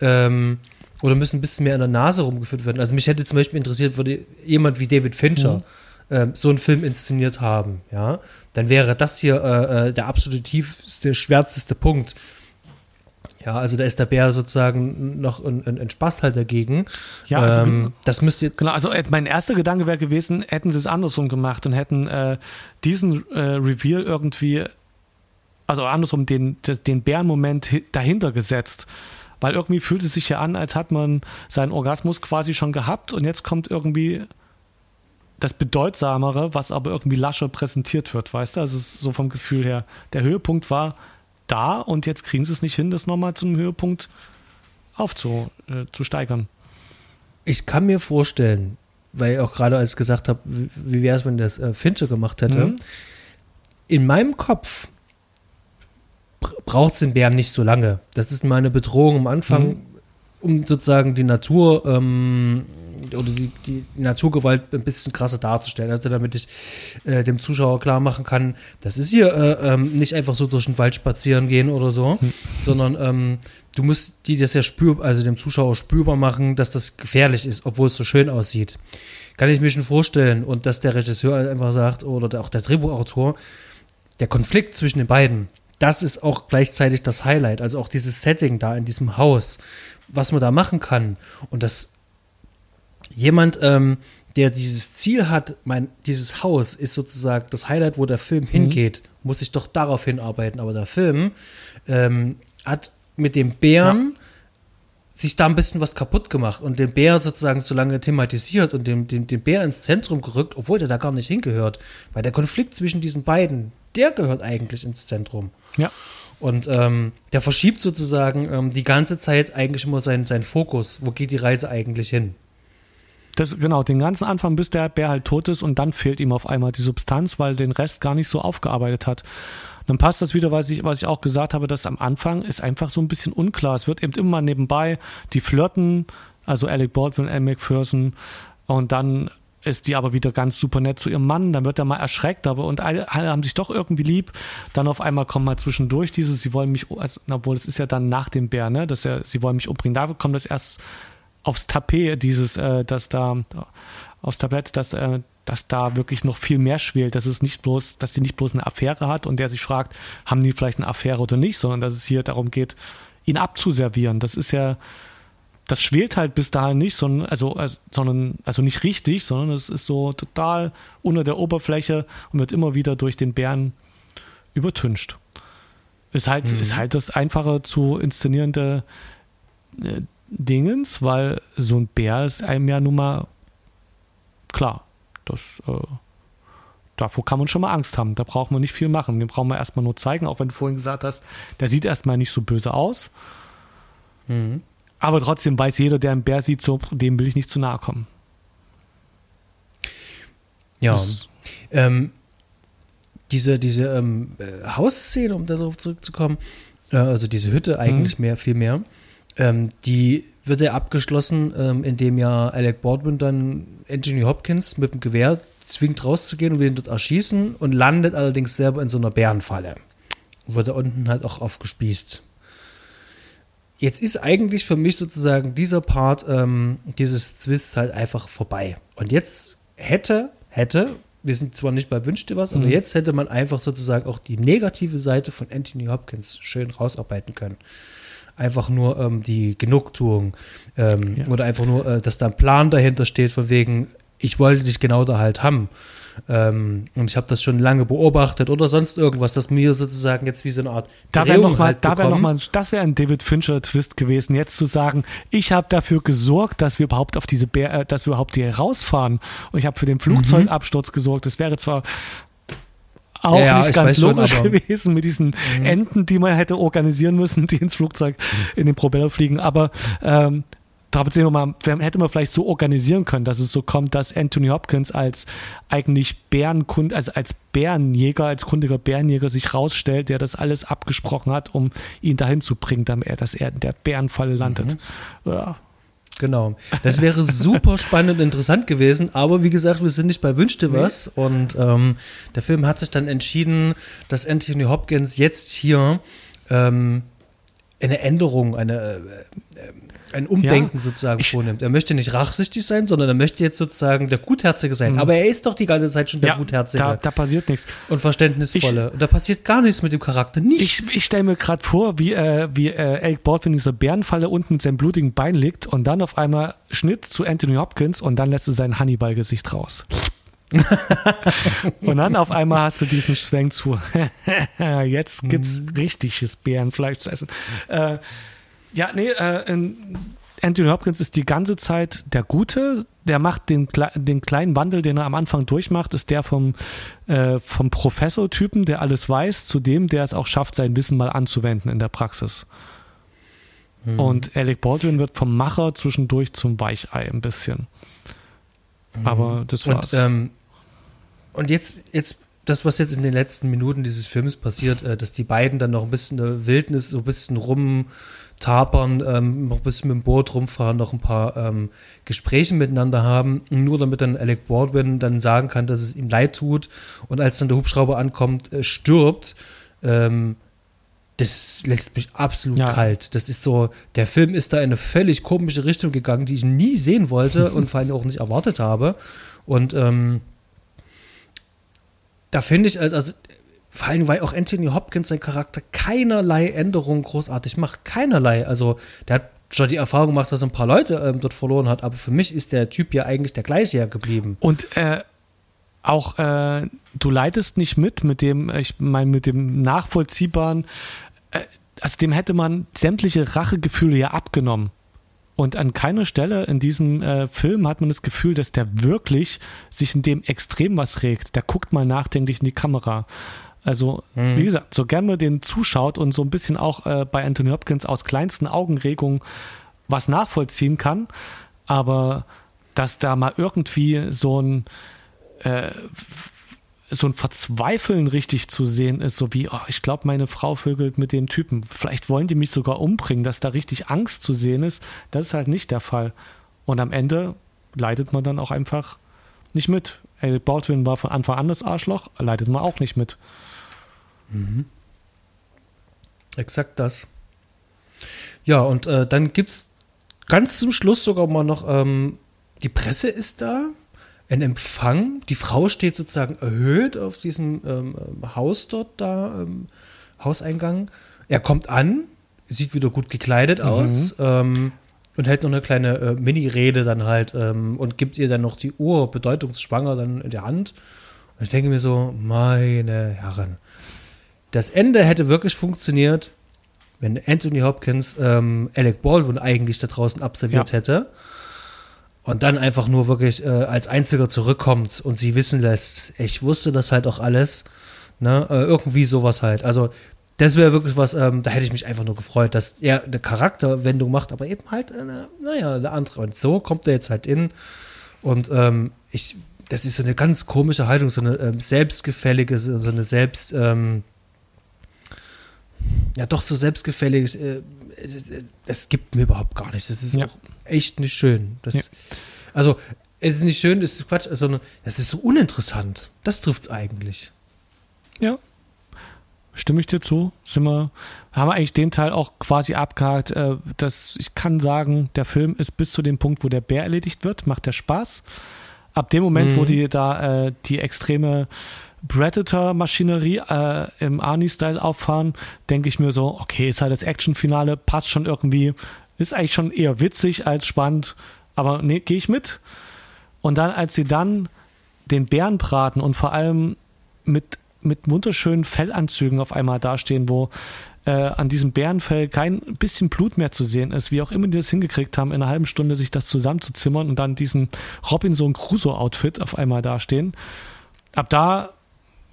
Speaker 1: ähm, oder müssen ein bisschen mehr an der Nase rumgeführt werden. Also mich hätte zum Beispiel interessiert, würde jemand wie David Fincher ähm, so einen Film inszeniert haben, ja, dann wäre das hier äh, äh, der absolute tiefste, schwärzeste Punkt. Ja, also da ist der Bär sozusagen noch ein, ein, ein Spaß halt dagegen.
Speaker 2: Ja, also
Speaker 1: ähm, das müsste
Speaker 2: Genau, also äh, mein erster Gedanke wäre gewesen, hätten sie es andersrum gemacht und hätten äh, diesen äh, Reveal irgendwie, also andersrum, den, den Bärenmoment hi- dahinter gesetzt. Weil irgendwie fühlt es sich ja an, als hat man seinen Orgasmus quasi schon gehabt und jetzt kommt irgendwie das Bedeutsamere, was aber irgendwie lascher präsentiert wird, weißt du? Also so vom Gefühl her. Der Höhepunkt war da und jetzt kriegen sie es nicht hin, das nochmal zum Höhepunkt aufzu, äh, zu steigern.
Speaker 1: Ich kann mir vorstellen, weil ich auch gerade als gesagt habe, wie, wie wäre es, wenn das äh, Fincher gemacht hätte.
Speaker 2: Mhm.
Speaker 1: In meinem Kopf braucht es den Bären nicht so lange. Das ist meine Bedrohung am Anfang,
Speaker 2: Mhm.
Speaker 1: um sozusagen die Natur ähm, oder die, die Naturgewalt ein bisschen krasser darzustellen. Also damit ich äh, dem Zuschauer klar machen kann, das ist hier äh, ähm, nicht einfach so durch den Wald spazieren gehen oder so,
Speaker 2: Mhm.
Speaker 1: sondern ähm, du musst die das ja spürbar, also dem Zuschauer spürbar machen, dass das gefährlich ist, obwohl es so schön aussieht. Kann ich mir schon vorstellen. Und dass der Regisseur einfach sagt, oder der, auch der Drehbuchautor, der Konflikt zwischen den beiden, das ist auch gleichzeitig das Highlight. Also auch dieses Setting da in diesem Haus, was man da machen kann. Und dass jemand, ähm, der dieses Ziel hat, mein, dieses Haus ist sozusagen das Highlight, wo der Film hingeht, muss ich doch darauf hinarbeiten. Aber der Film ähm, hat mit dem Bären sich da ein bisschen was kaputt gemacht und den Bär sozusagen so lange thematisiert und den, den, den Bär ins Zentrum gerückt, obwohl der da gar nicht hingehört. Weil der Konflikt zwischen diesen beiden, der gehört eigentlich ins Zentrum.
Speaker 2: Ja.
Speaker 1: Und ähm, der verschiebt sozusagen ähm, die ganze Zeit eigentlich immer seinen, seinen Fokus. Wo geht die Reise eigentlich hin?
Speaker 2: Das, genau, den ganzen Anfang, bis der Bär halt tot ist und dann fehlt ihm auf einmal die Substanz, weil den Rest gar nicht so aufgearbeitet hat. Dann passt das wieder, was ich, was ich auch gesagt habe, dass am Anfang ist einfach so ein bisschen unklar. Es wird eben immer nebenbei, die flirten, also Alec Baldwin, Al McPherson, und dann ist die aber wieder ganz super nett zu ihrem Mann, dann wird er mal erschreckt, aber und alle, haben sich doch irgendwie lieb. Dann auf einmal kommt mal zwischendurch dieses, sie wollen mich, also, obwohl es ist ja dann nach dem Bär, ne, dass er, sie wollen mich umbringen. Da kommt das erst aufs Tapet, dieses, äh, dass da aufs Tablett, dass, äh, dass da wirklich noch viel mehr schwelt, dass es nicht bloß, dass sie nicht bloß eine Affäre hat und der sich fragt, haben die vielleicht eine Affäre oder nicht, sondern dass es hier darum geht, ihn abzuservieren. Das ist ja, das schwelt halt bis dahin nicht, sondern also, sondern, also nicht richtig, sondern es ist so total unter der Oberfläche und wird immer wieder durch den Bären übertüncht. Ist halt, mhm. ist halt das einfache zu inszenierende äh, Dingens, weil so ein Bär ist einem ja nun mal klar. Das, äh, davor kann man schon mal Angst haben. Da braucht man nicht viel machen. Den brauchen wir erstmal nur zeigen, auch wenn du vorhin gesagt hast, der sieht erstmal nicht so böse aus. Mhm. Aber trotzdem weiß jeder, der einen Bär sieht, so, dem will ich nicht zu nahe kommen.
Speaker 1: Ja. Ähm, diese diese ähm, äh, Hausszene, um darauf zurückzukommen, äh, also diese Hütte eigentlich mhm. mehr, viel mehr, ähm, die wird ja abgeschlossen, ähm, indem ja Alec Baldwin dann Anthony Hopkins mit dem Gewehr zwingt rauszugehen und will ihn dort erschießen und landet allerdings selber in so einer Bärenfalle. Und wird da unten halt auch aufgespießt. Jetzt ist eigentlich für mich sozusagen dieser Part ähm, dieses Twists halt einfach vorbei. Und jetzt hätte, hätte, wir sind zwar nicht bei Wünschte was, mhm. aber jetzt hätte man einfach sozusagen auch die negative Seite von Anthony Hopkins schön rausarbeiten können. Einfach nur ähm, die Genugtuung ähm, ja. oder einfach nur, äh, dass da ein Plan dahinter steht, von wegen, ich wollte dich genau da halt haben. Ähm, und ich habe das schon lange beobachtet oder sonst irgendwas, das mir sozusagen jetzt wie so eine Art
Speaker 2: da wäre noch mal, halt da wäre noch mal, das wäre ein David Fincher Twist gewesen, jetzt zu sagen, ich habe dafür gesorgt, dass wir überhaupt auf diese Bär, äh, dass wir überhaupt hier rausfahren und ich habe für den Flugzeugabsturz mhm. gesorgt. Das wäre zwar auch ja, nicht ganz logisch schon, gewesen mit diesen mhm. Enten, die man hätte organisieren müssen, die ins Flugzeug in den Propeller fliegen. Aber ähm, da sehen wir mal, hätte man vielleicht so organisieren können, dass es so kommt, dass Anthony Hopkins als eigentlich Bärenkund, also als Bärenjäger, als kundiger Bärenjäger sich rausstellt, der das alles abgesprochen hat, um ihn dahin zu bringen, damit er, dass er in der Bärenfalle landet. Mhm. Ja.
Speaker 1: Genau. Das wäre super spannend und interessant gewesen, aber wie gesagt, wir sind nicht bei Wünschte was. Nee. Und ähm, der Film hat sich dann entschieden, dass Anthony Hopkins jetzt hier ähm, eine Änderung, eine äh, äh, ein Umdenken ja, sozusagen ich, vornimmt. Er möchte nicht rachsüchtig sein, sondern er möchte jetzt sozusagen der Gutherzige sein. Mhm. Aber er ist doch die ganze Zeit schon der ja, Gutherzige.
Speaker 2: Da, da passiert nichts.
Speaker 1: Und Verständnisvolle. Ich, und da passiert gar nichts mit dem Charakter. Nichts.
Speaker 2: Ich, ich stelle mir gerade vor, wie, äh, wie äh, Alec Baldwin in dieser Bärenfalle unten mit seinem blutigen Bein liegt und dann auf einmal Schnitt zu Anthony Hopkins und dann lässt er sein Hannibal-Gesicht raus. und dann auf einmal hast du diesen Schwenk zu. Jetzt gibt's mhm. richtiges Bärenfleisch zu essen. Äh, ja, nee, äh, Anthony Hopkins ist die ganze Zeit der Gute. Der macht den, den kleinen Wandel, den er am Anfang durchmacht, ist der vom, äh, vom Professor-Typen, der alles weiß, zu dem, der es auch schafft, sein Wissen mal anzuwenden in der Praxis. Hm. Und Alec Baldwin wird vom Macher zwischendurch zum Weichei ein bisschen. Hm. Aber das war's.
Speaker 1: Und, ähm, und jetzt, jetzt das, was jetzt in den letzten Minuten dieses Films passiert, äh, dass die beiden dann noch ein bisschen in der Wildnis so ein bisschen rum tapern, ähm, noch ein bisschen mit dem Boot rumfahren, noch ein paar ähm, Gespräche miteinander haben, nur damit dann Alec Baldwin dann sagen kann, dass es ihm leid tut und als dann der Hubschrauber ankommt, äh, stirbt. Ähm, das lässt mich absolut ja. kalt. Das ist so, der Film ist da in eine völlig komische Richtung gegangen, die ich nie sehen wollte und vor allem auch nicht erwartet habe. Und ähm, da finde ich, also vor allem, weil auch Anthony Hopkins sein Charakter keinerlei Änderungen großartig macht. Keinerlei. Also, der hat schon die Erfahrung gemacht, dass er ein paar Leute ähm, dort verloren hat, aber für mich ist der Typ ja eigentlich der gleiche ja geblieben.
Speaker 2: Und äh, auch äh, du leitest nicht mit, mit dem, ich meine, mit dem nachvollziehbaren, äh, also dem hätte man sämtliche Rachegefühle ja abgenommen. Und an keiner Stelle in diesem äh, Film hat man das Gefühl, dass der wirklich sich in dem extrem was regt. Der guckt mal nachdenklich in die Kamera. Also, mhm. wie gesagt, so gern man den zuschaut und so ein bisschen auch äh, bei Anthony Hopkins aus kleinsten Augenregungen was nachvollziehen kann, aber dass da mal irgendwie so ein äh, so ein Verzweifeln richtig zu sehen ist, so wie, oh, ich glaube, meine Frau vögelt mit dem Typen. Vielleicht wollen die mich sogar umbringen, dass da richtig Angst zu sehen ist. Das ist halt nicht der Fall. Und am Ende leidet man dann auch einfach nicht mit. Alec Baldwin war von Anfang an das Arschloch, leidet man auch nicht mit.
Speaker 1: Mhm. Exakt das. Ja, und äh, dann gibt es ganz zum Schluss sogar mal noch, ähm, die Presse ist da, ein Empfang, die Frau steht sozusagen erhöht auf diesem ähm, ähm Haus dort da, ähm, Hauseingang. Er kommt an, sieht wieder gut gekleidet mhm. aus ähm, und hält noch eine kleine äh, Mini-Rede dann halt ähm, und gibt ihr dann noch die Uhr bedeutungsschwanger dann in der Hand. Und ich denke mir so, meine Herren, das Ende hätte wirklich funktioniert, wenn Anthony Hopkins ähm, Alec Baldwin eigentlich da draußen absolviert ja. hätte und dann einfach nur wirklich äh, als Einziger zurückkommt und sie wissen lässt, ich wusste das halt auch alles, ne, äh, irgendwie sowas halt. Also das wäre wirklich was, ähm, da hätte ich mich einfach nur gefreut, dass er eine Charakterwendung macht, aber eben halt, eine, naja, eine andere. Und so kommt er jetzt halt in und ähm, ich, das ist so eine ganz komische Haltung, so eine ähm, selbstgefällige, so eine selbst, ähm, ja doch so selbstgefällig. Äh, das gibt mir überhaupt gar nichts. Das ist ja. auch echt nicht schön. Das, ja. Also, es ist nicht schön, das ist Quatsch, sondern es ist so uninteressant. Das trifft es eigentlich.
Speaker 2: Ja. Stimme ich dir zu? Sind wir, haben wir eigentlich den Teil auch quasi abgehakt. Äh, dass ich kann sagen, der Film ist bis zu dem Punkt, wo der Bär erledigt wird, macht der Spaß. Ab dem Moment, mhm. wo die da äh, die extreme Predator-Maschinerie äh, im Arnie-Style auffahren, denke ich mir so, okay, ist halt das Action-Finale, passt schon irgendwie, ist eigentlich schon eher witzig als spannend, aber nee, gehe ich mit. Und dann, als sie dann den Bären braten und vor allem mit, mit wunderschönen Fellanzügen auf einmal dastehen, wo äh, an diesem Bärenfell kein bisschen Blut mehr zu sehen ist, wie auch immer die das hingekriegt haben, in einer halben Stunde sich das zusammenzuzimmern und dann diesen Robinson Crusoe-Outfit auf einmal dastehen. Ab da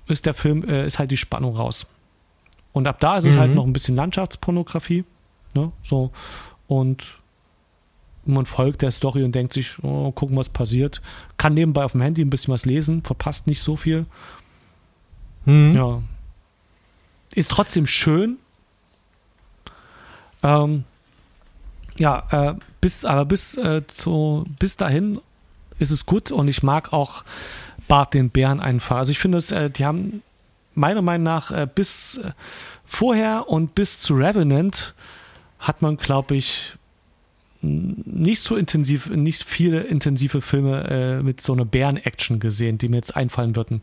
Speaker 2: ist der Film, äh, ist halt die Spannung raus. Und ab da ist es halt mhm. halt noch ein bisschen Landschaftspornografie. Ne? So. Und man folgt der Story und denkt sich, oh, gucken, was passiert. Kann nebenbei auf dem Handy ein bisschen was lesen, verpasst nicht so viel. Mhm. Ja. Ist trotzdem schön. Ähm, ja, äh, bis, aber bis, äh, zu, bis dahin ist es gut und ich mag auch Bart den Bären einfach. Also ich finde, es, äh, die haben meiner Meinung nach äh, bis äh, vorher und bis zu Revenant hat man, glaube ich, nicht so intensiv, nicht viele intensive Filme äh, mit so einer Bären-Action gesehen, die mir jetzt einfallen würden.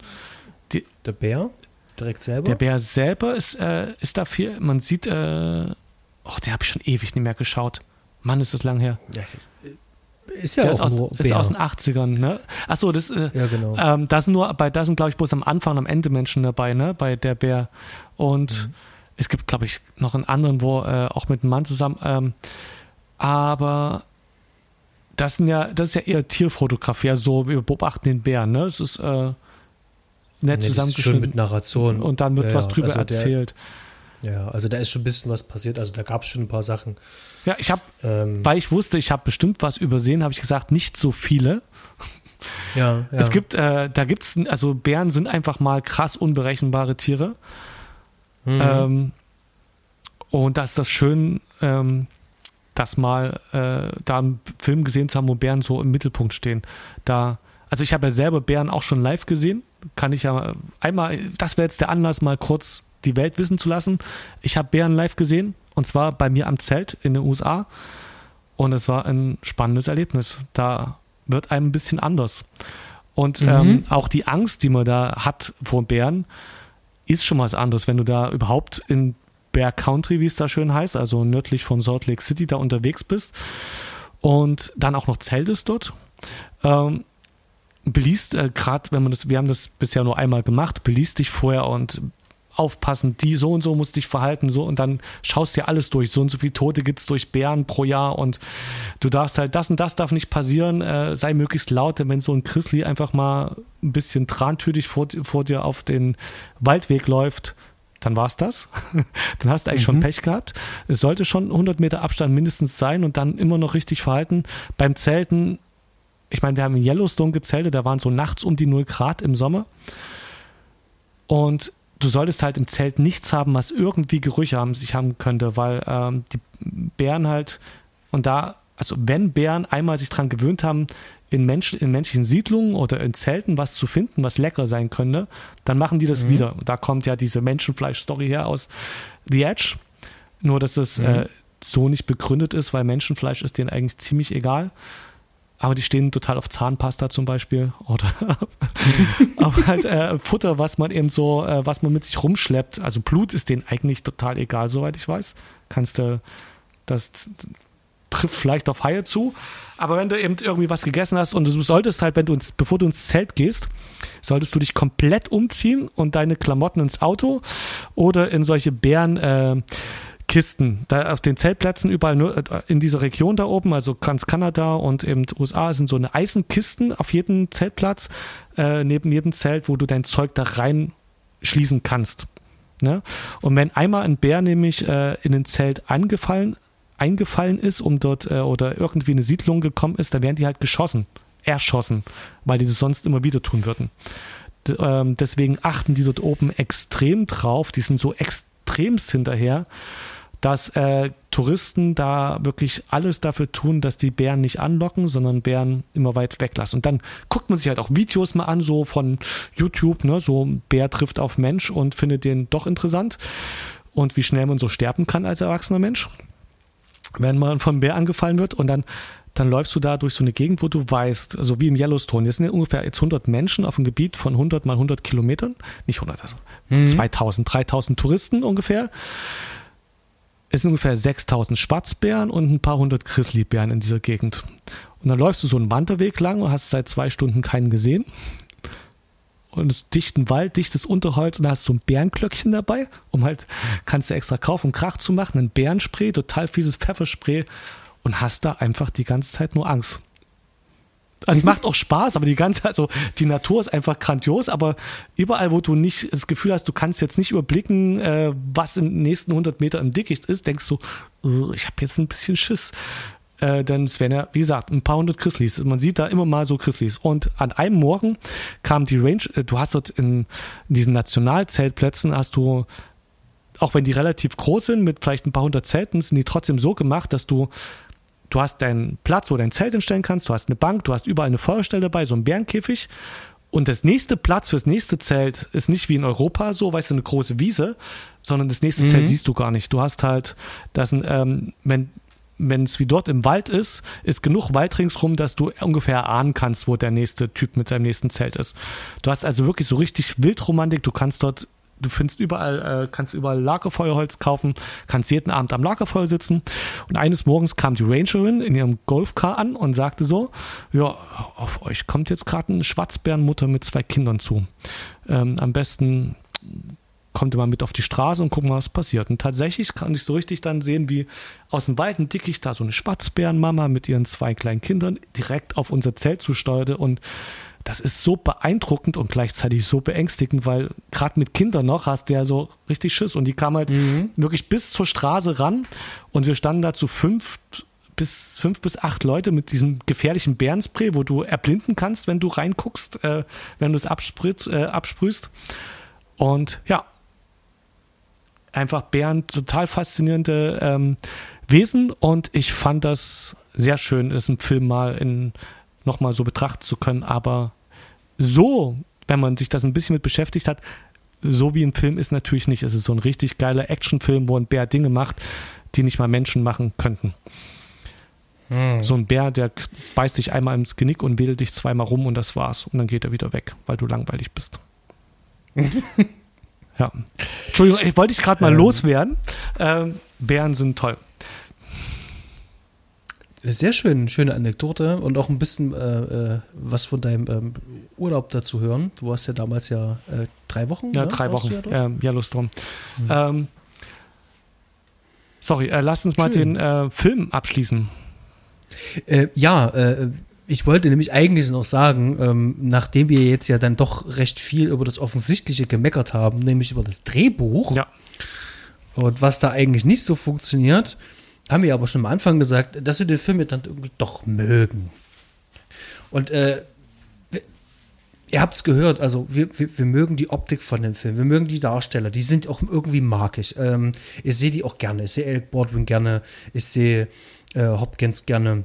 Speaker 1: Die, der Bär? Direkt selber?
Speaker 2: Der Bär selber ist, äh, ist da viel, man sieht, äh, oh, der habe ich schon ewig nicht mehr geschaut. Mann, ist das lang her. Ja, ist ja auch ist aus, ist aus den 80ern, ne? Achso, das äh, ja, genau. ähm, da sind nur, bei da sind, glaube ich, bloß am Anfang und am Ende Menschen dabei, ne? Bei der Bär. Und mhm. es gibt, glaube ich, noch einen anderen, wo äh, auch mit einem Mann zusammen. Ähm, aber das sind ja, das ist ja eher Tierfotografie, ja, so wir beobachten den Bären, ne? Es ist äh, nett nee, zusammengeschnitten.
Speaker 1: mit Narration.
Speaker 2: Und dann wird ja, was drüber also erzählt.
Speaker 1: Der, ja, also da ist schon ein bisschen was passiert, also da gab es schon ein paar Sachen.
Speaker 2: Ja, ich habe, ähm, weil ich wusste, ich habe bestimmt was übersehen, habe ich gesagt, nicht so viele. Ja, ja. Es gibt, äh, da gibt's, also Bären sind einfach mal krass unberechenbare Tiere. Mhm. Ähm, und da ist das schön, ähm, das mal äh, da einen Film gesehen zu haben, wo Bären so im Mittelpunkt stehen. Da, also ich habe ja selber Bären auch schon live gesehen. Kann ich ja einmal, das wäre jetzt der Anlass, mal kurz die Welt wissen zu lassen. Ich habe Bären live gesehen und zwar bei mir am Zelt in den USA. Und es war ein spannendes Erlebnis. Da wird einem ein bisschen anders. Und mhm. ähm, auch die Angst, die man da hat vor Bären, ist schon was anderes, wenn du da überhaupt in Bear Country, wie es da schön heißt, also nördlich von Salt Lake City da unterwegs bist und dann auch noch zeltest dort. Ähm, beliest äh, gerade, wenn man das, wir haben das bisher nur einmal gemacht, beliest dich vorher und aufpassen, die so und so muss dich verhalten, so und dann schaust dir alles durch. So und so viele Tote gibt es durch Bären pro Jahr und du darfst halt, das und das darf nicht passieren, äh, sei möglichst laut, wenn so ein Chrisley einfach mal ein bisschen trantütig vor, vor dir auf den Waldweg läuft, dann war es das. dann hast du eigentlich mhm. schon Pech gehabt. Es sollte schon 100 Meter Abstand mindestens sein und dann immer noch richtig verhalten. Beim Zelten, ich meine, wir haben in Yellowstone gezeltet, da waren so nachts um die 0 Grad im Sommer. Und du solltest halt im Zelt nichts haben, was irgendwie Gerüche haben, sich haben könnte, weil ähm, die Bären halt, und da also wenn Bären einmal sich daran gewöhnt haben, in, Mensch, in menschlichen Siedlungen oder in Zelten was zu finden, was lecker sein könnte, dann machen die das mhm. wieder. Und da kommt ja diese Menschenfleisch-Story her aus The Edge. Nur, dass es mhm. äh, so nicht begründet ist, weil Menschenfleisch ist denen eigentlich ziemlich egal. Aber die stehen total auf Zahnpasta zum Beispiel oder auf halt äh, Futter, was man eben so, äh, was man mit sich rumschleppt. Also Blut ist denen eigentlich total egal, soweit ich weiß. Kannst du das trifft vielleicht auf Haie zu. Aber wenn du eben irgendwie was gegessen hast und du solltest halt, wenn du ins, bevor du ins Zelt gehst, solltest du dich komplett umziehen und deine Klamotten ins Auto oder in solche Bären, äh, Kisten. Da auf den Zeltplätzen überall nur äh, in dieser Region da oben, also ganz Kanada und eben USA sind so eine Eisenkisten auf jedem Zeltplatz, äh, neben jedem Zelt, wo du dein Zeug da rein schließen kannst. Ne? Und wenn einmal ein Bär nämlich äh, in ein Zelt angefallen eingefallen ist, um dort äh, oder irgendwie eine Siedlung gekommen ist, dann werden die halt geschossen, erschossen, weil die das sonst immer wieder tun würden. D ähm, deswegen achten die dort oben extrem drauf, die sind so extremst hinterher, dass äh, Touristen da wirklich alles dafür tun, dass die Bären nicht anlocken, sondern Bären immer weit weglassen. Und dann guckt man sich halt auch Videos mal an, so von YouTube, ne, so Bär trifft auf Mensch und findet den doch interessant und wie schnell man so sterben kann als erwachsener Mensch wenn man vom Bär angefallen wird und dann dann läufst du da durch so eine Gegend, wo du weißt, so also wie im Yellowstone, jetzt sind ja ungefähr jetzt 100 Menschen auf einem Gebiet von 100 mal 100 Kilometern, nicht 100, also mhm. 2000, 3000 Touristen ungefähr. Es sind ungefähr 6000 Schwarzbären und ein paar hundert Grizzlybären in dieser Gegend. Und dann läufst du so einen Wanderweg lang und hast seit zwei Stunden keinen gesehen und es dichten Wald, dichtes Unterholz und da hast du ein Bärenklöckchen dabei, um halt, kannst du extra kaufen, um Krach zu machen, ein Bärenspray, total fieses Pfefferspray und hast da einfach die ganze Zeit nur Angst. Also es macht auch Spaß, aber die ganze, also die Natur ist einfach grandios, aber überall, wo du nicht das Gefühl hast, du kannst jetzt nicht überblicken, äh, was in den nächsten 100 Metern im Dickicht ist, denkst du, ich habe jetzt ein bisschen Schiss äh, denn es wären ja, wie gesagt, ein paar hundert Chrisleys. Man sieht da immer mal so Chrisleys. Und an einem Morgen kam die Range, äh, du hast dort in, in diesen Nationalzeltplätzen, hast du, auch wenn die relativ groß sind, mit vielleicht ein paar hundert Zelten, sind die trotzdem so gemacht, dass du du hast deinen Platz, wo du dein Zelt hinstellen kannst, du hast eine Bank, du hast überall eine Feuerstelle dabei, so ein Bärenkäfig. Und das nächste Platz fürs nächste Zelt ist nicht wie in Europa so, weißt du, eine große Wiese, sondern das nächste mhm. Zelt siehst du gar nicht. Du hast halt, das ähm, wenn wenn es wie dort im Wald ist, ist genug Wald ringsrum, dass du ungefähr ahnen kannst, wo der nächste Typ mit seinem nächsten Zelt ist. Du hast also wirklich so richtig Wildromantik. Du kannst dort, du findest überall, äh, kannst überall Lagerfeuerholz kaufen, kannst jeden Abend am Lagerfeuer sitzen. Und eines Morgens kam die Rangerin in ihrem Golfcar an und sagte so: Ja, auf euch kommt jetzt gerade eine Schwarzbärenmutter mit zwei Kindern zu. Ähm, am besten kommt immer mit auf die Straße und gucken, was passiert. Und tatsächlich kann ich so richtig dann sehen, wie aus dem Wald ein Dickicht da so eine Spatzbärenmama mit ihren zwei kleinen Kindern direkt auf unser Zelt zusteuerte und das ist so beeindruckend und gleichzeitig so beängstigend, weil gerade mit Kindern noch hast du ja so richtig Schiss und die kam halt mhm. wirklich bis zur Straße ran und wir standen da zu fünf bis fünf bis acht Leute mit diesem gefährlichen Bärenspray, wo du erblinden kannst, wenn du reinguckst, äh, wenn du es absprühst, äh, absprühst. Und ja, einfach Bären total faszinierende ähm, Wesen und ich fand das sehr schön, es im Film mal in nochmal so betrachten zu können, aber so, wenn man sich das ein bisschen mit beschäftigt hat, so wie im Film ist natürlich nicht. Es ist so ein richtig geiler Actionfilm, wo ein Bär Dinge macht, die nicht mal Menschen machen könnten. Hm. So ein Bär, der beißt dich einmal ins Genick und wedelt dich zweimal rum und das war's. Und dann geht er wieder weg, weil du langweilig bist. Ja. Entschuldigung, ich wollte ich gerade mal ähm. loswerden. Ähm, Bären sind toll.
Speaker 1: Sehr schön, schöne Anekdote und auch ein bisschen äh, äh, was von deinem ähm, Urlaub dazu hören. Du warst ja damals ja äh, drei Wochen.
Speaker 2: Ja, ne? drei Wochen. Ja, ja, Lust drum. Mhm. Ähm, sorry, äh, lass uns mal schön. den äh, Film abschließen.
Speaker 1: Äh, ja, ich wollte nämlich eigentlich noch sagen, ähm, nachdem wir jetzt ja dann doch recht viel über das Offensichtliche gemeckert haben, nämlich über das Drehbuch ja. und was da eigentlich nicht so funktioniert, haben wir aber schon am Anfang gesagt, dass wir den Film jetzt dann irgendwie doch mögen. Und äh, ihr habt es gehört, also wir, wir, wir, mögen die Optik von dem Film, wir mögen die Darsteller, die sind auch irgendwie magisch. Ähm, ich sehe die auch gerne, ich sehe Eric Baldwin gerne, ich sehe äh, Hopkins gerne.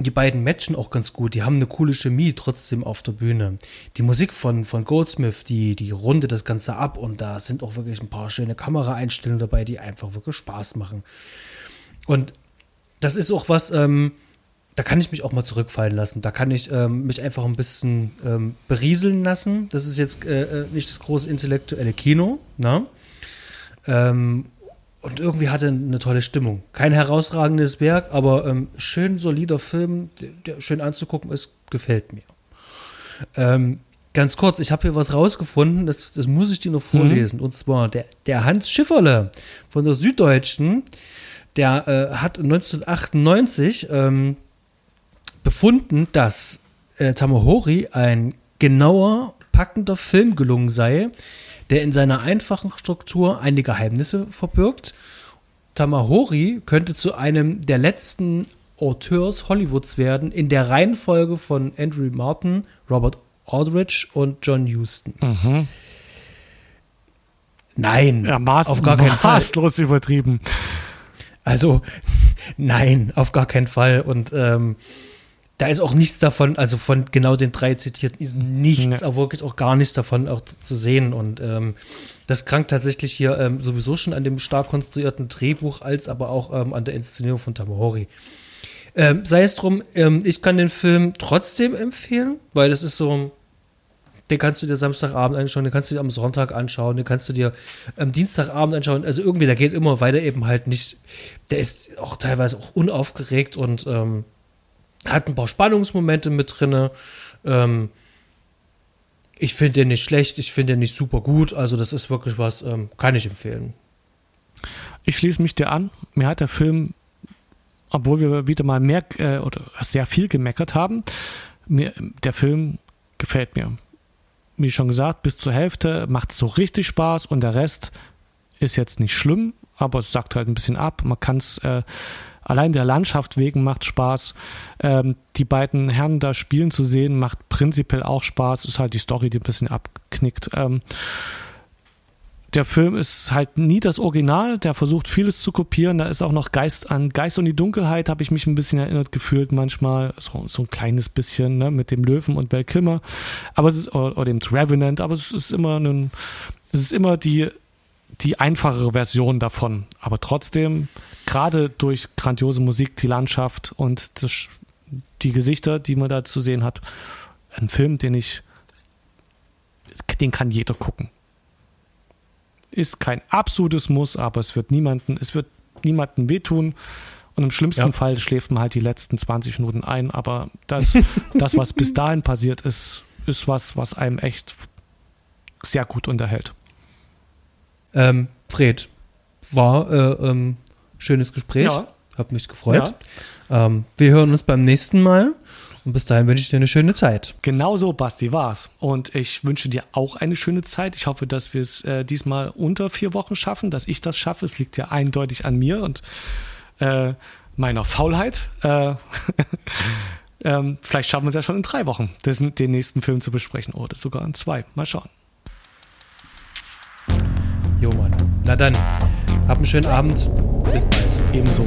Speaker 1: Die beiden matchen auch ganz gut. Die haben eine coole Chemie trotzdem auf der Bühne. Die Musik von, von Goldsmith, die, die rundet das Ganze ab und da sind auch wirklich ein paar schöne Kameraeinstellungen dabei, die einfach wirklich Spaß machen. Und das ist auch was, ähm, da kann ich mich auch mal zurückfallen lassen. Da kann ich ähm, mich einfach ein bisschen ähm, berieseln lassen. Das ist jetzt äh, äh nicht das große intellektuelle Kino. Ne? Ähm, und irgendwie hatte eine tolle Stimmung. Kein herausragendes Werk, aber ähm, schön solider Film, der, der, schön anzugucken ist, gefällt mir. Ähm, ganz kurz, ich habe hier was rausgefunden, das, das muss ich dir noch mhm. vorlesen. Mhm. Und zwar der, der Hans Schifferle von der Süddeutschen, der äh, hat 1998 ähm, befunden, dass äh, Tamahori ein genauer, packender Film gelungen sei, der in seiner einfachen Struktur einige Geheimnisse verbirgt. Tamahori könnte zu einem der letzten Auteurs Hollywoods werden, in der Reihenfolge von Andrew Martin, Robert Aldrich und John Huston. Mhm. Nein,
Speaker 2: ja, maß, auf gar keinen Fall. Maßlos übertrieben.
Speaker 1: Also, nein, auf gar keinen Fall. Und ähm, da ist auch nichts davon, also von genau den drei zitierten ist nichts, nee. auch wirklich auch gar nichts davon auch zu sehen. Und ähm, das krankt tatsächlich hier ähm, sowieso schon an dem stark konstruierten Drehbuch, als aber auch ähm, an der Inszenierung von Tamahori. Ähm, sei es drum, ähm, ich kann den Film trotzdem empfehlen, weil das ist so, den kannst du dir Samstagabend anschauen, den kannst du dir am Sonntag anschauen, den kannst du dir am Dienstagabend anschauen. Also irgendwie, der geht immer weiter eben halt nicht, der ist auch teilweise auch unaufgeregt und ähm, hat ein paar Spannungsmomente mit drin. Ähm, ich finde den nicht schlecht, ich finde den nicht super gut. Also, das ist wirklich was, ähm, kann ich empfehlen.
Speaker 2: Ich schließe mich dir an. Mir hat der Film, obwohl wir wieder mal mehr äh, oder sehr viel gemeckert haben, mir, der Film gefällt mir. Wie schon gesagt, bis zur Hälfte macht es so richtig Spaß und der Rest ist jetzt nicht schlimm, aber es sagt halt ein bisschen ab. Man kann es äh, allein der Landschaft wegen macht Spaß. Ähm, die beiden Herren da spielen zu sehen, macht prinzipiell auch Spaß. Ist halt die Story, die ein bisschen abknickt. Ähm, der Film ist halt nie das Original, der versucht vieles zu kopieren. Da ist auch noch Geist an Geist und die Dunkelheit, habe ich mich ein bisschen erinnert gefühlt manchmal. So, so ein kleines bisschen, ne, mit dem Löwen und Val Kilmer. Aber es ist, oder, oder dem Revenant, aber es ist immer ein, es ist immer die die einfachere Version davon. Aber trotzdem, gerade durch grandiose Musik, die Landschaft und das, die Gesichter, die man da zu sehen hat, ein Film, den ich, den kann jeder gucken. Ist kein absolutes Muss, aber es wird niemanden, es wird niemanden wehtun. Und im schlimmsten ja. Fall schläft man halt die letzten 20 Minuten ein. Aber das, das, was bis dahin passiert ist, ist was, was einem echt sehr gut unterhält.
Speaker 1: Ähm, Fred, war äh, ähm, schönes Gespräch. Ja. Hab mich gefreut. Ja. Ähm, wir hören uns beim nächsten Mal. Und bis dahin wünsche ich dir eine schöne Zeit.
Speaker 2: Genau so, Basti, war's. Und ich wünsche dir auch eine schöne Zeit. Ich hoffe, dass wir es äh, diesmal unter vier Wochen schaffen, dass ich das schaffe. Es liegt ja eindeutig an mir und äh, meiner Faulheit. Äh, ähm, vielleicht schaffen wir es ja schon in drei Wochen, den nächsten Film zu besprechen. Oder sogar in zwei. Mal schauen.
Speaker 1: Jo, Mann. Na dann, hab einen schönen Abend. Bis bald.
Speaker 2: Ebenso.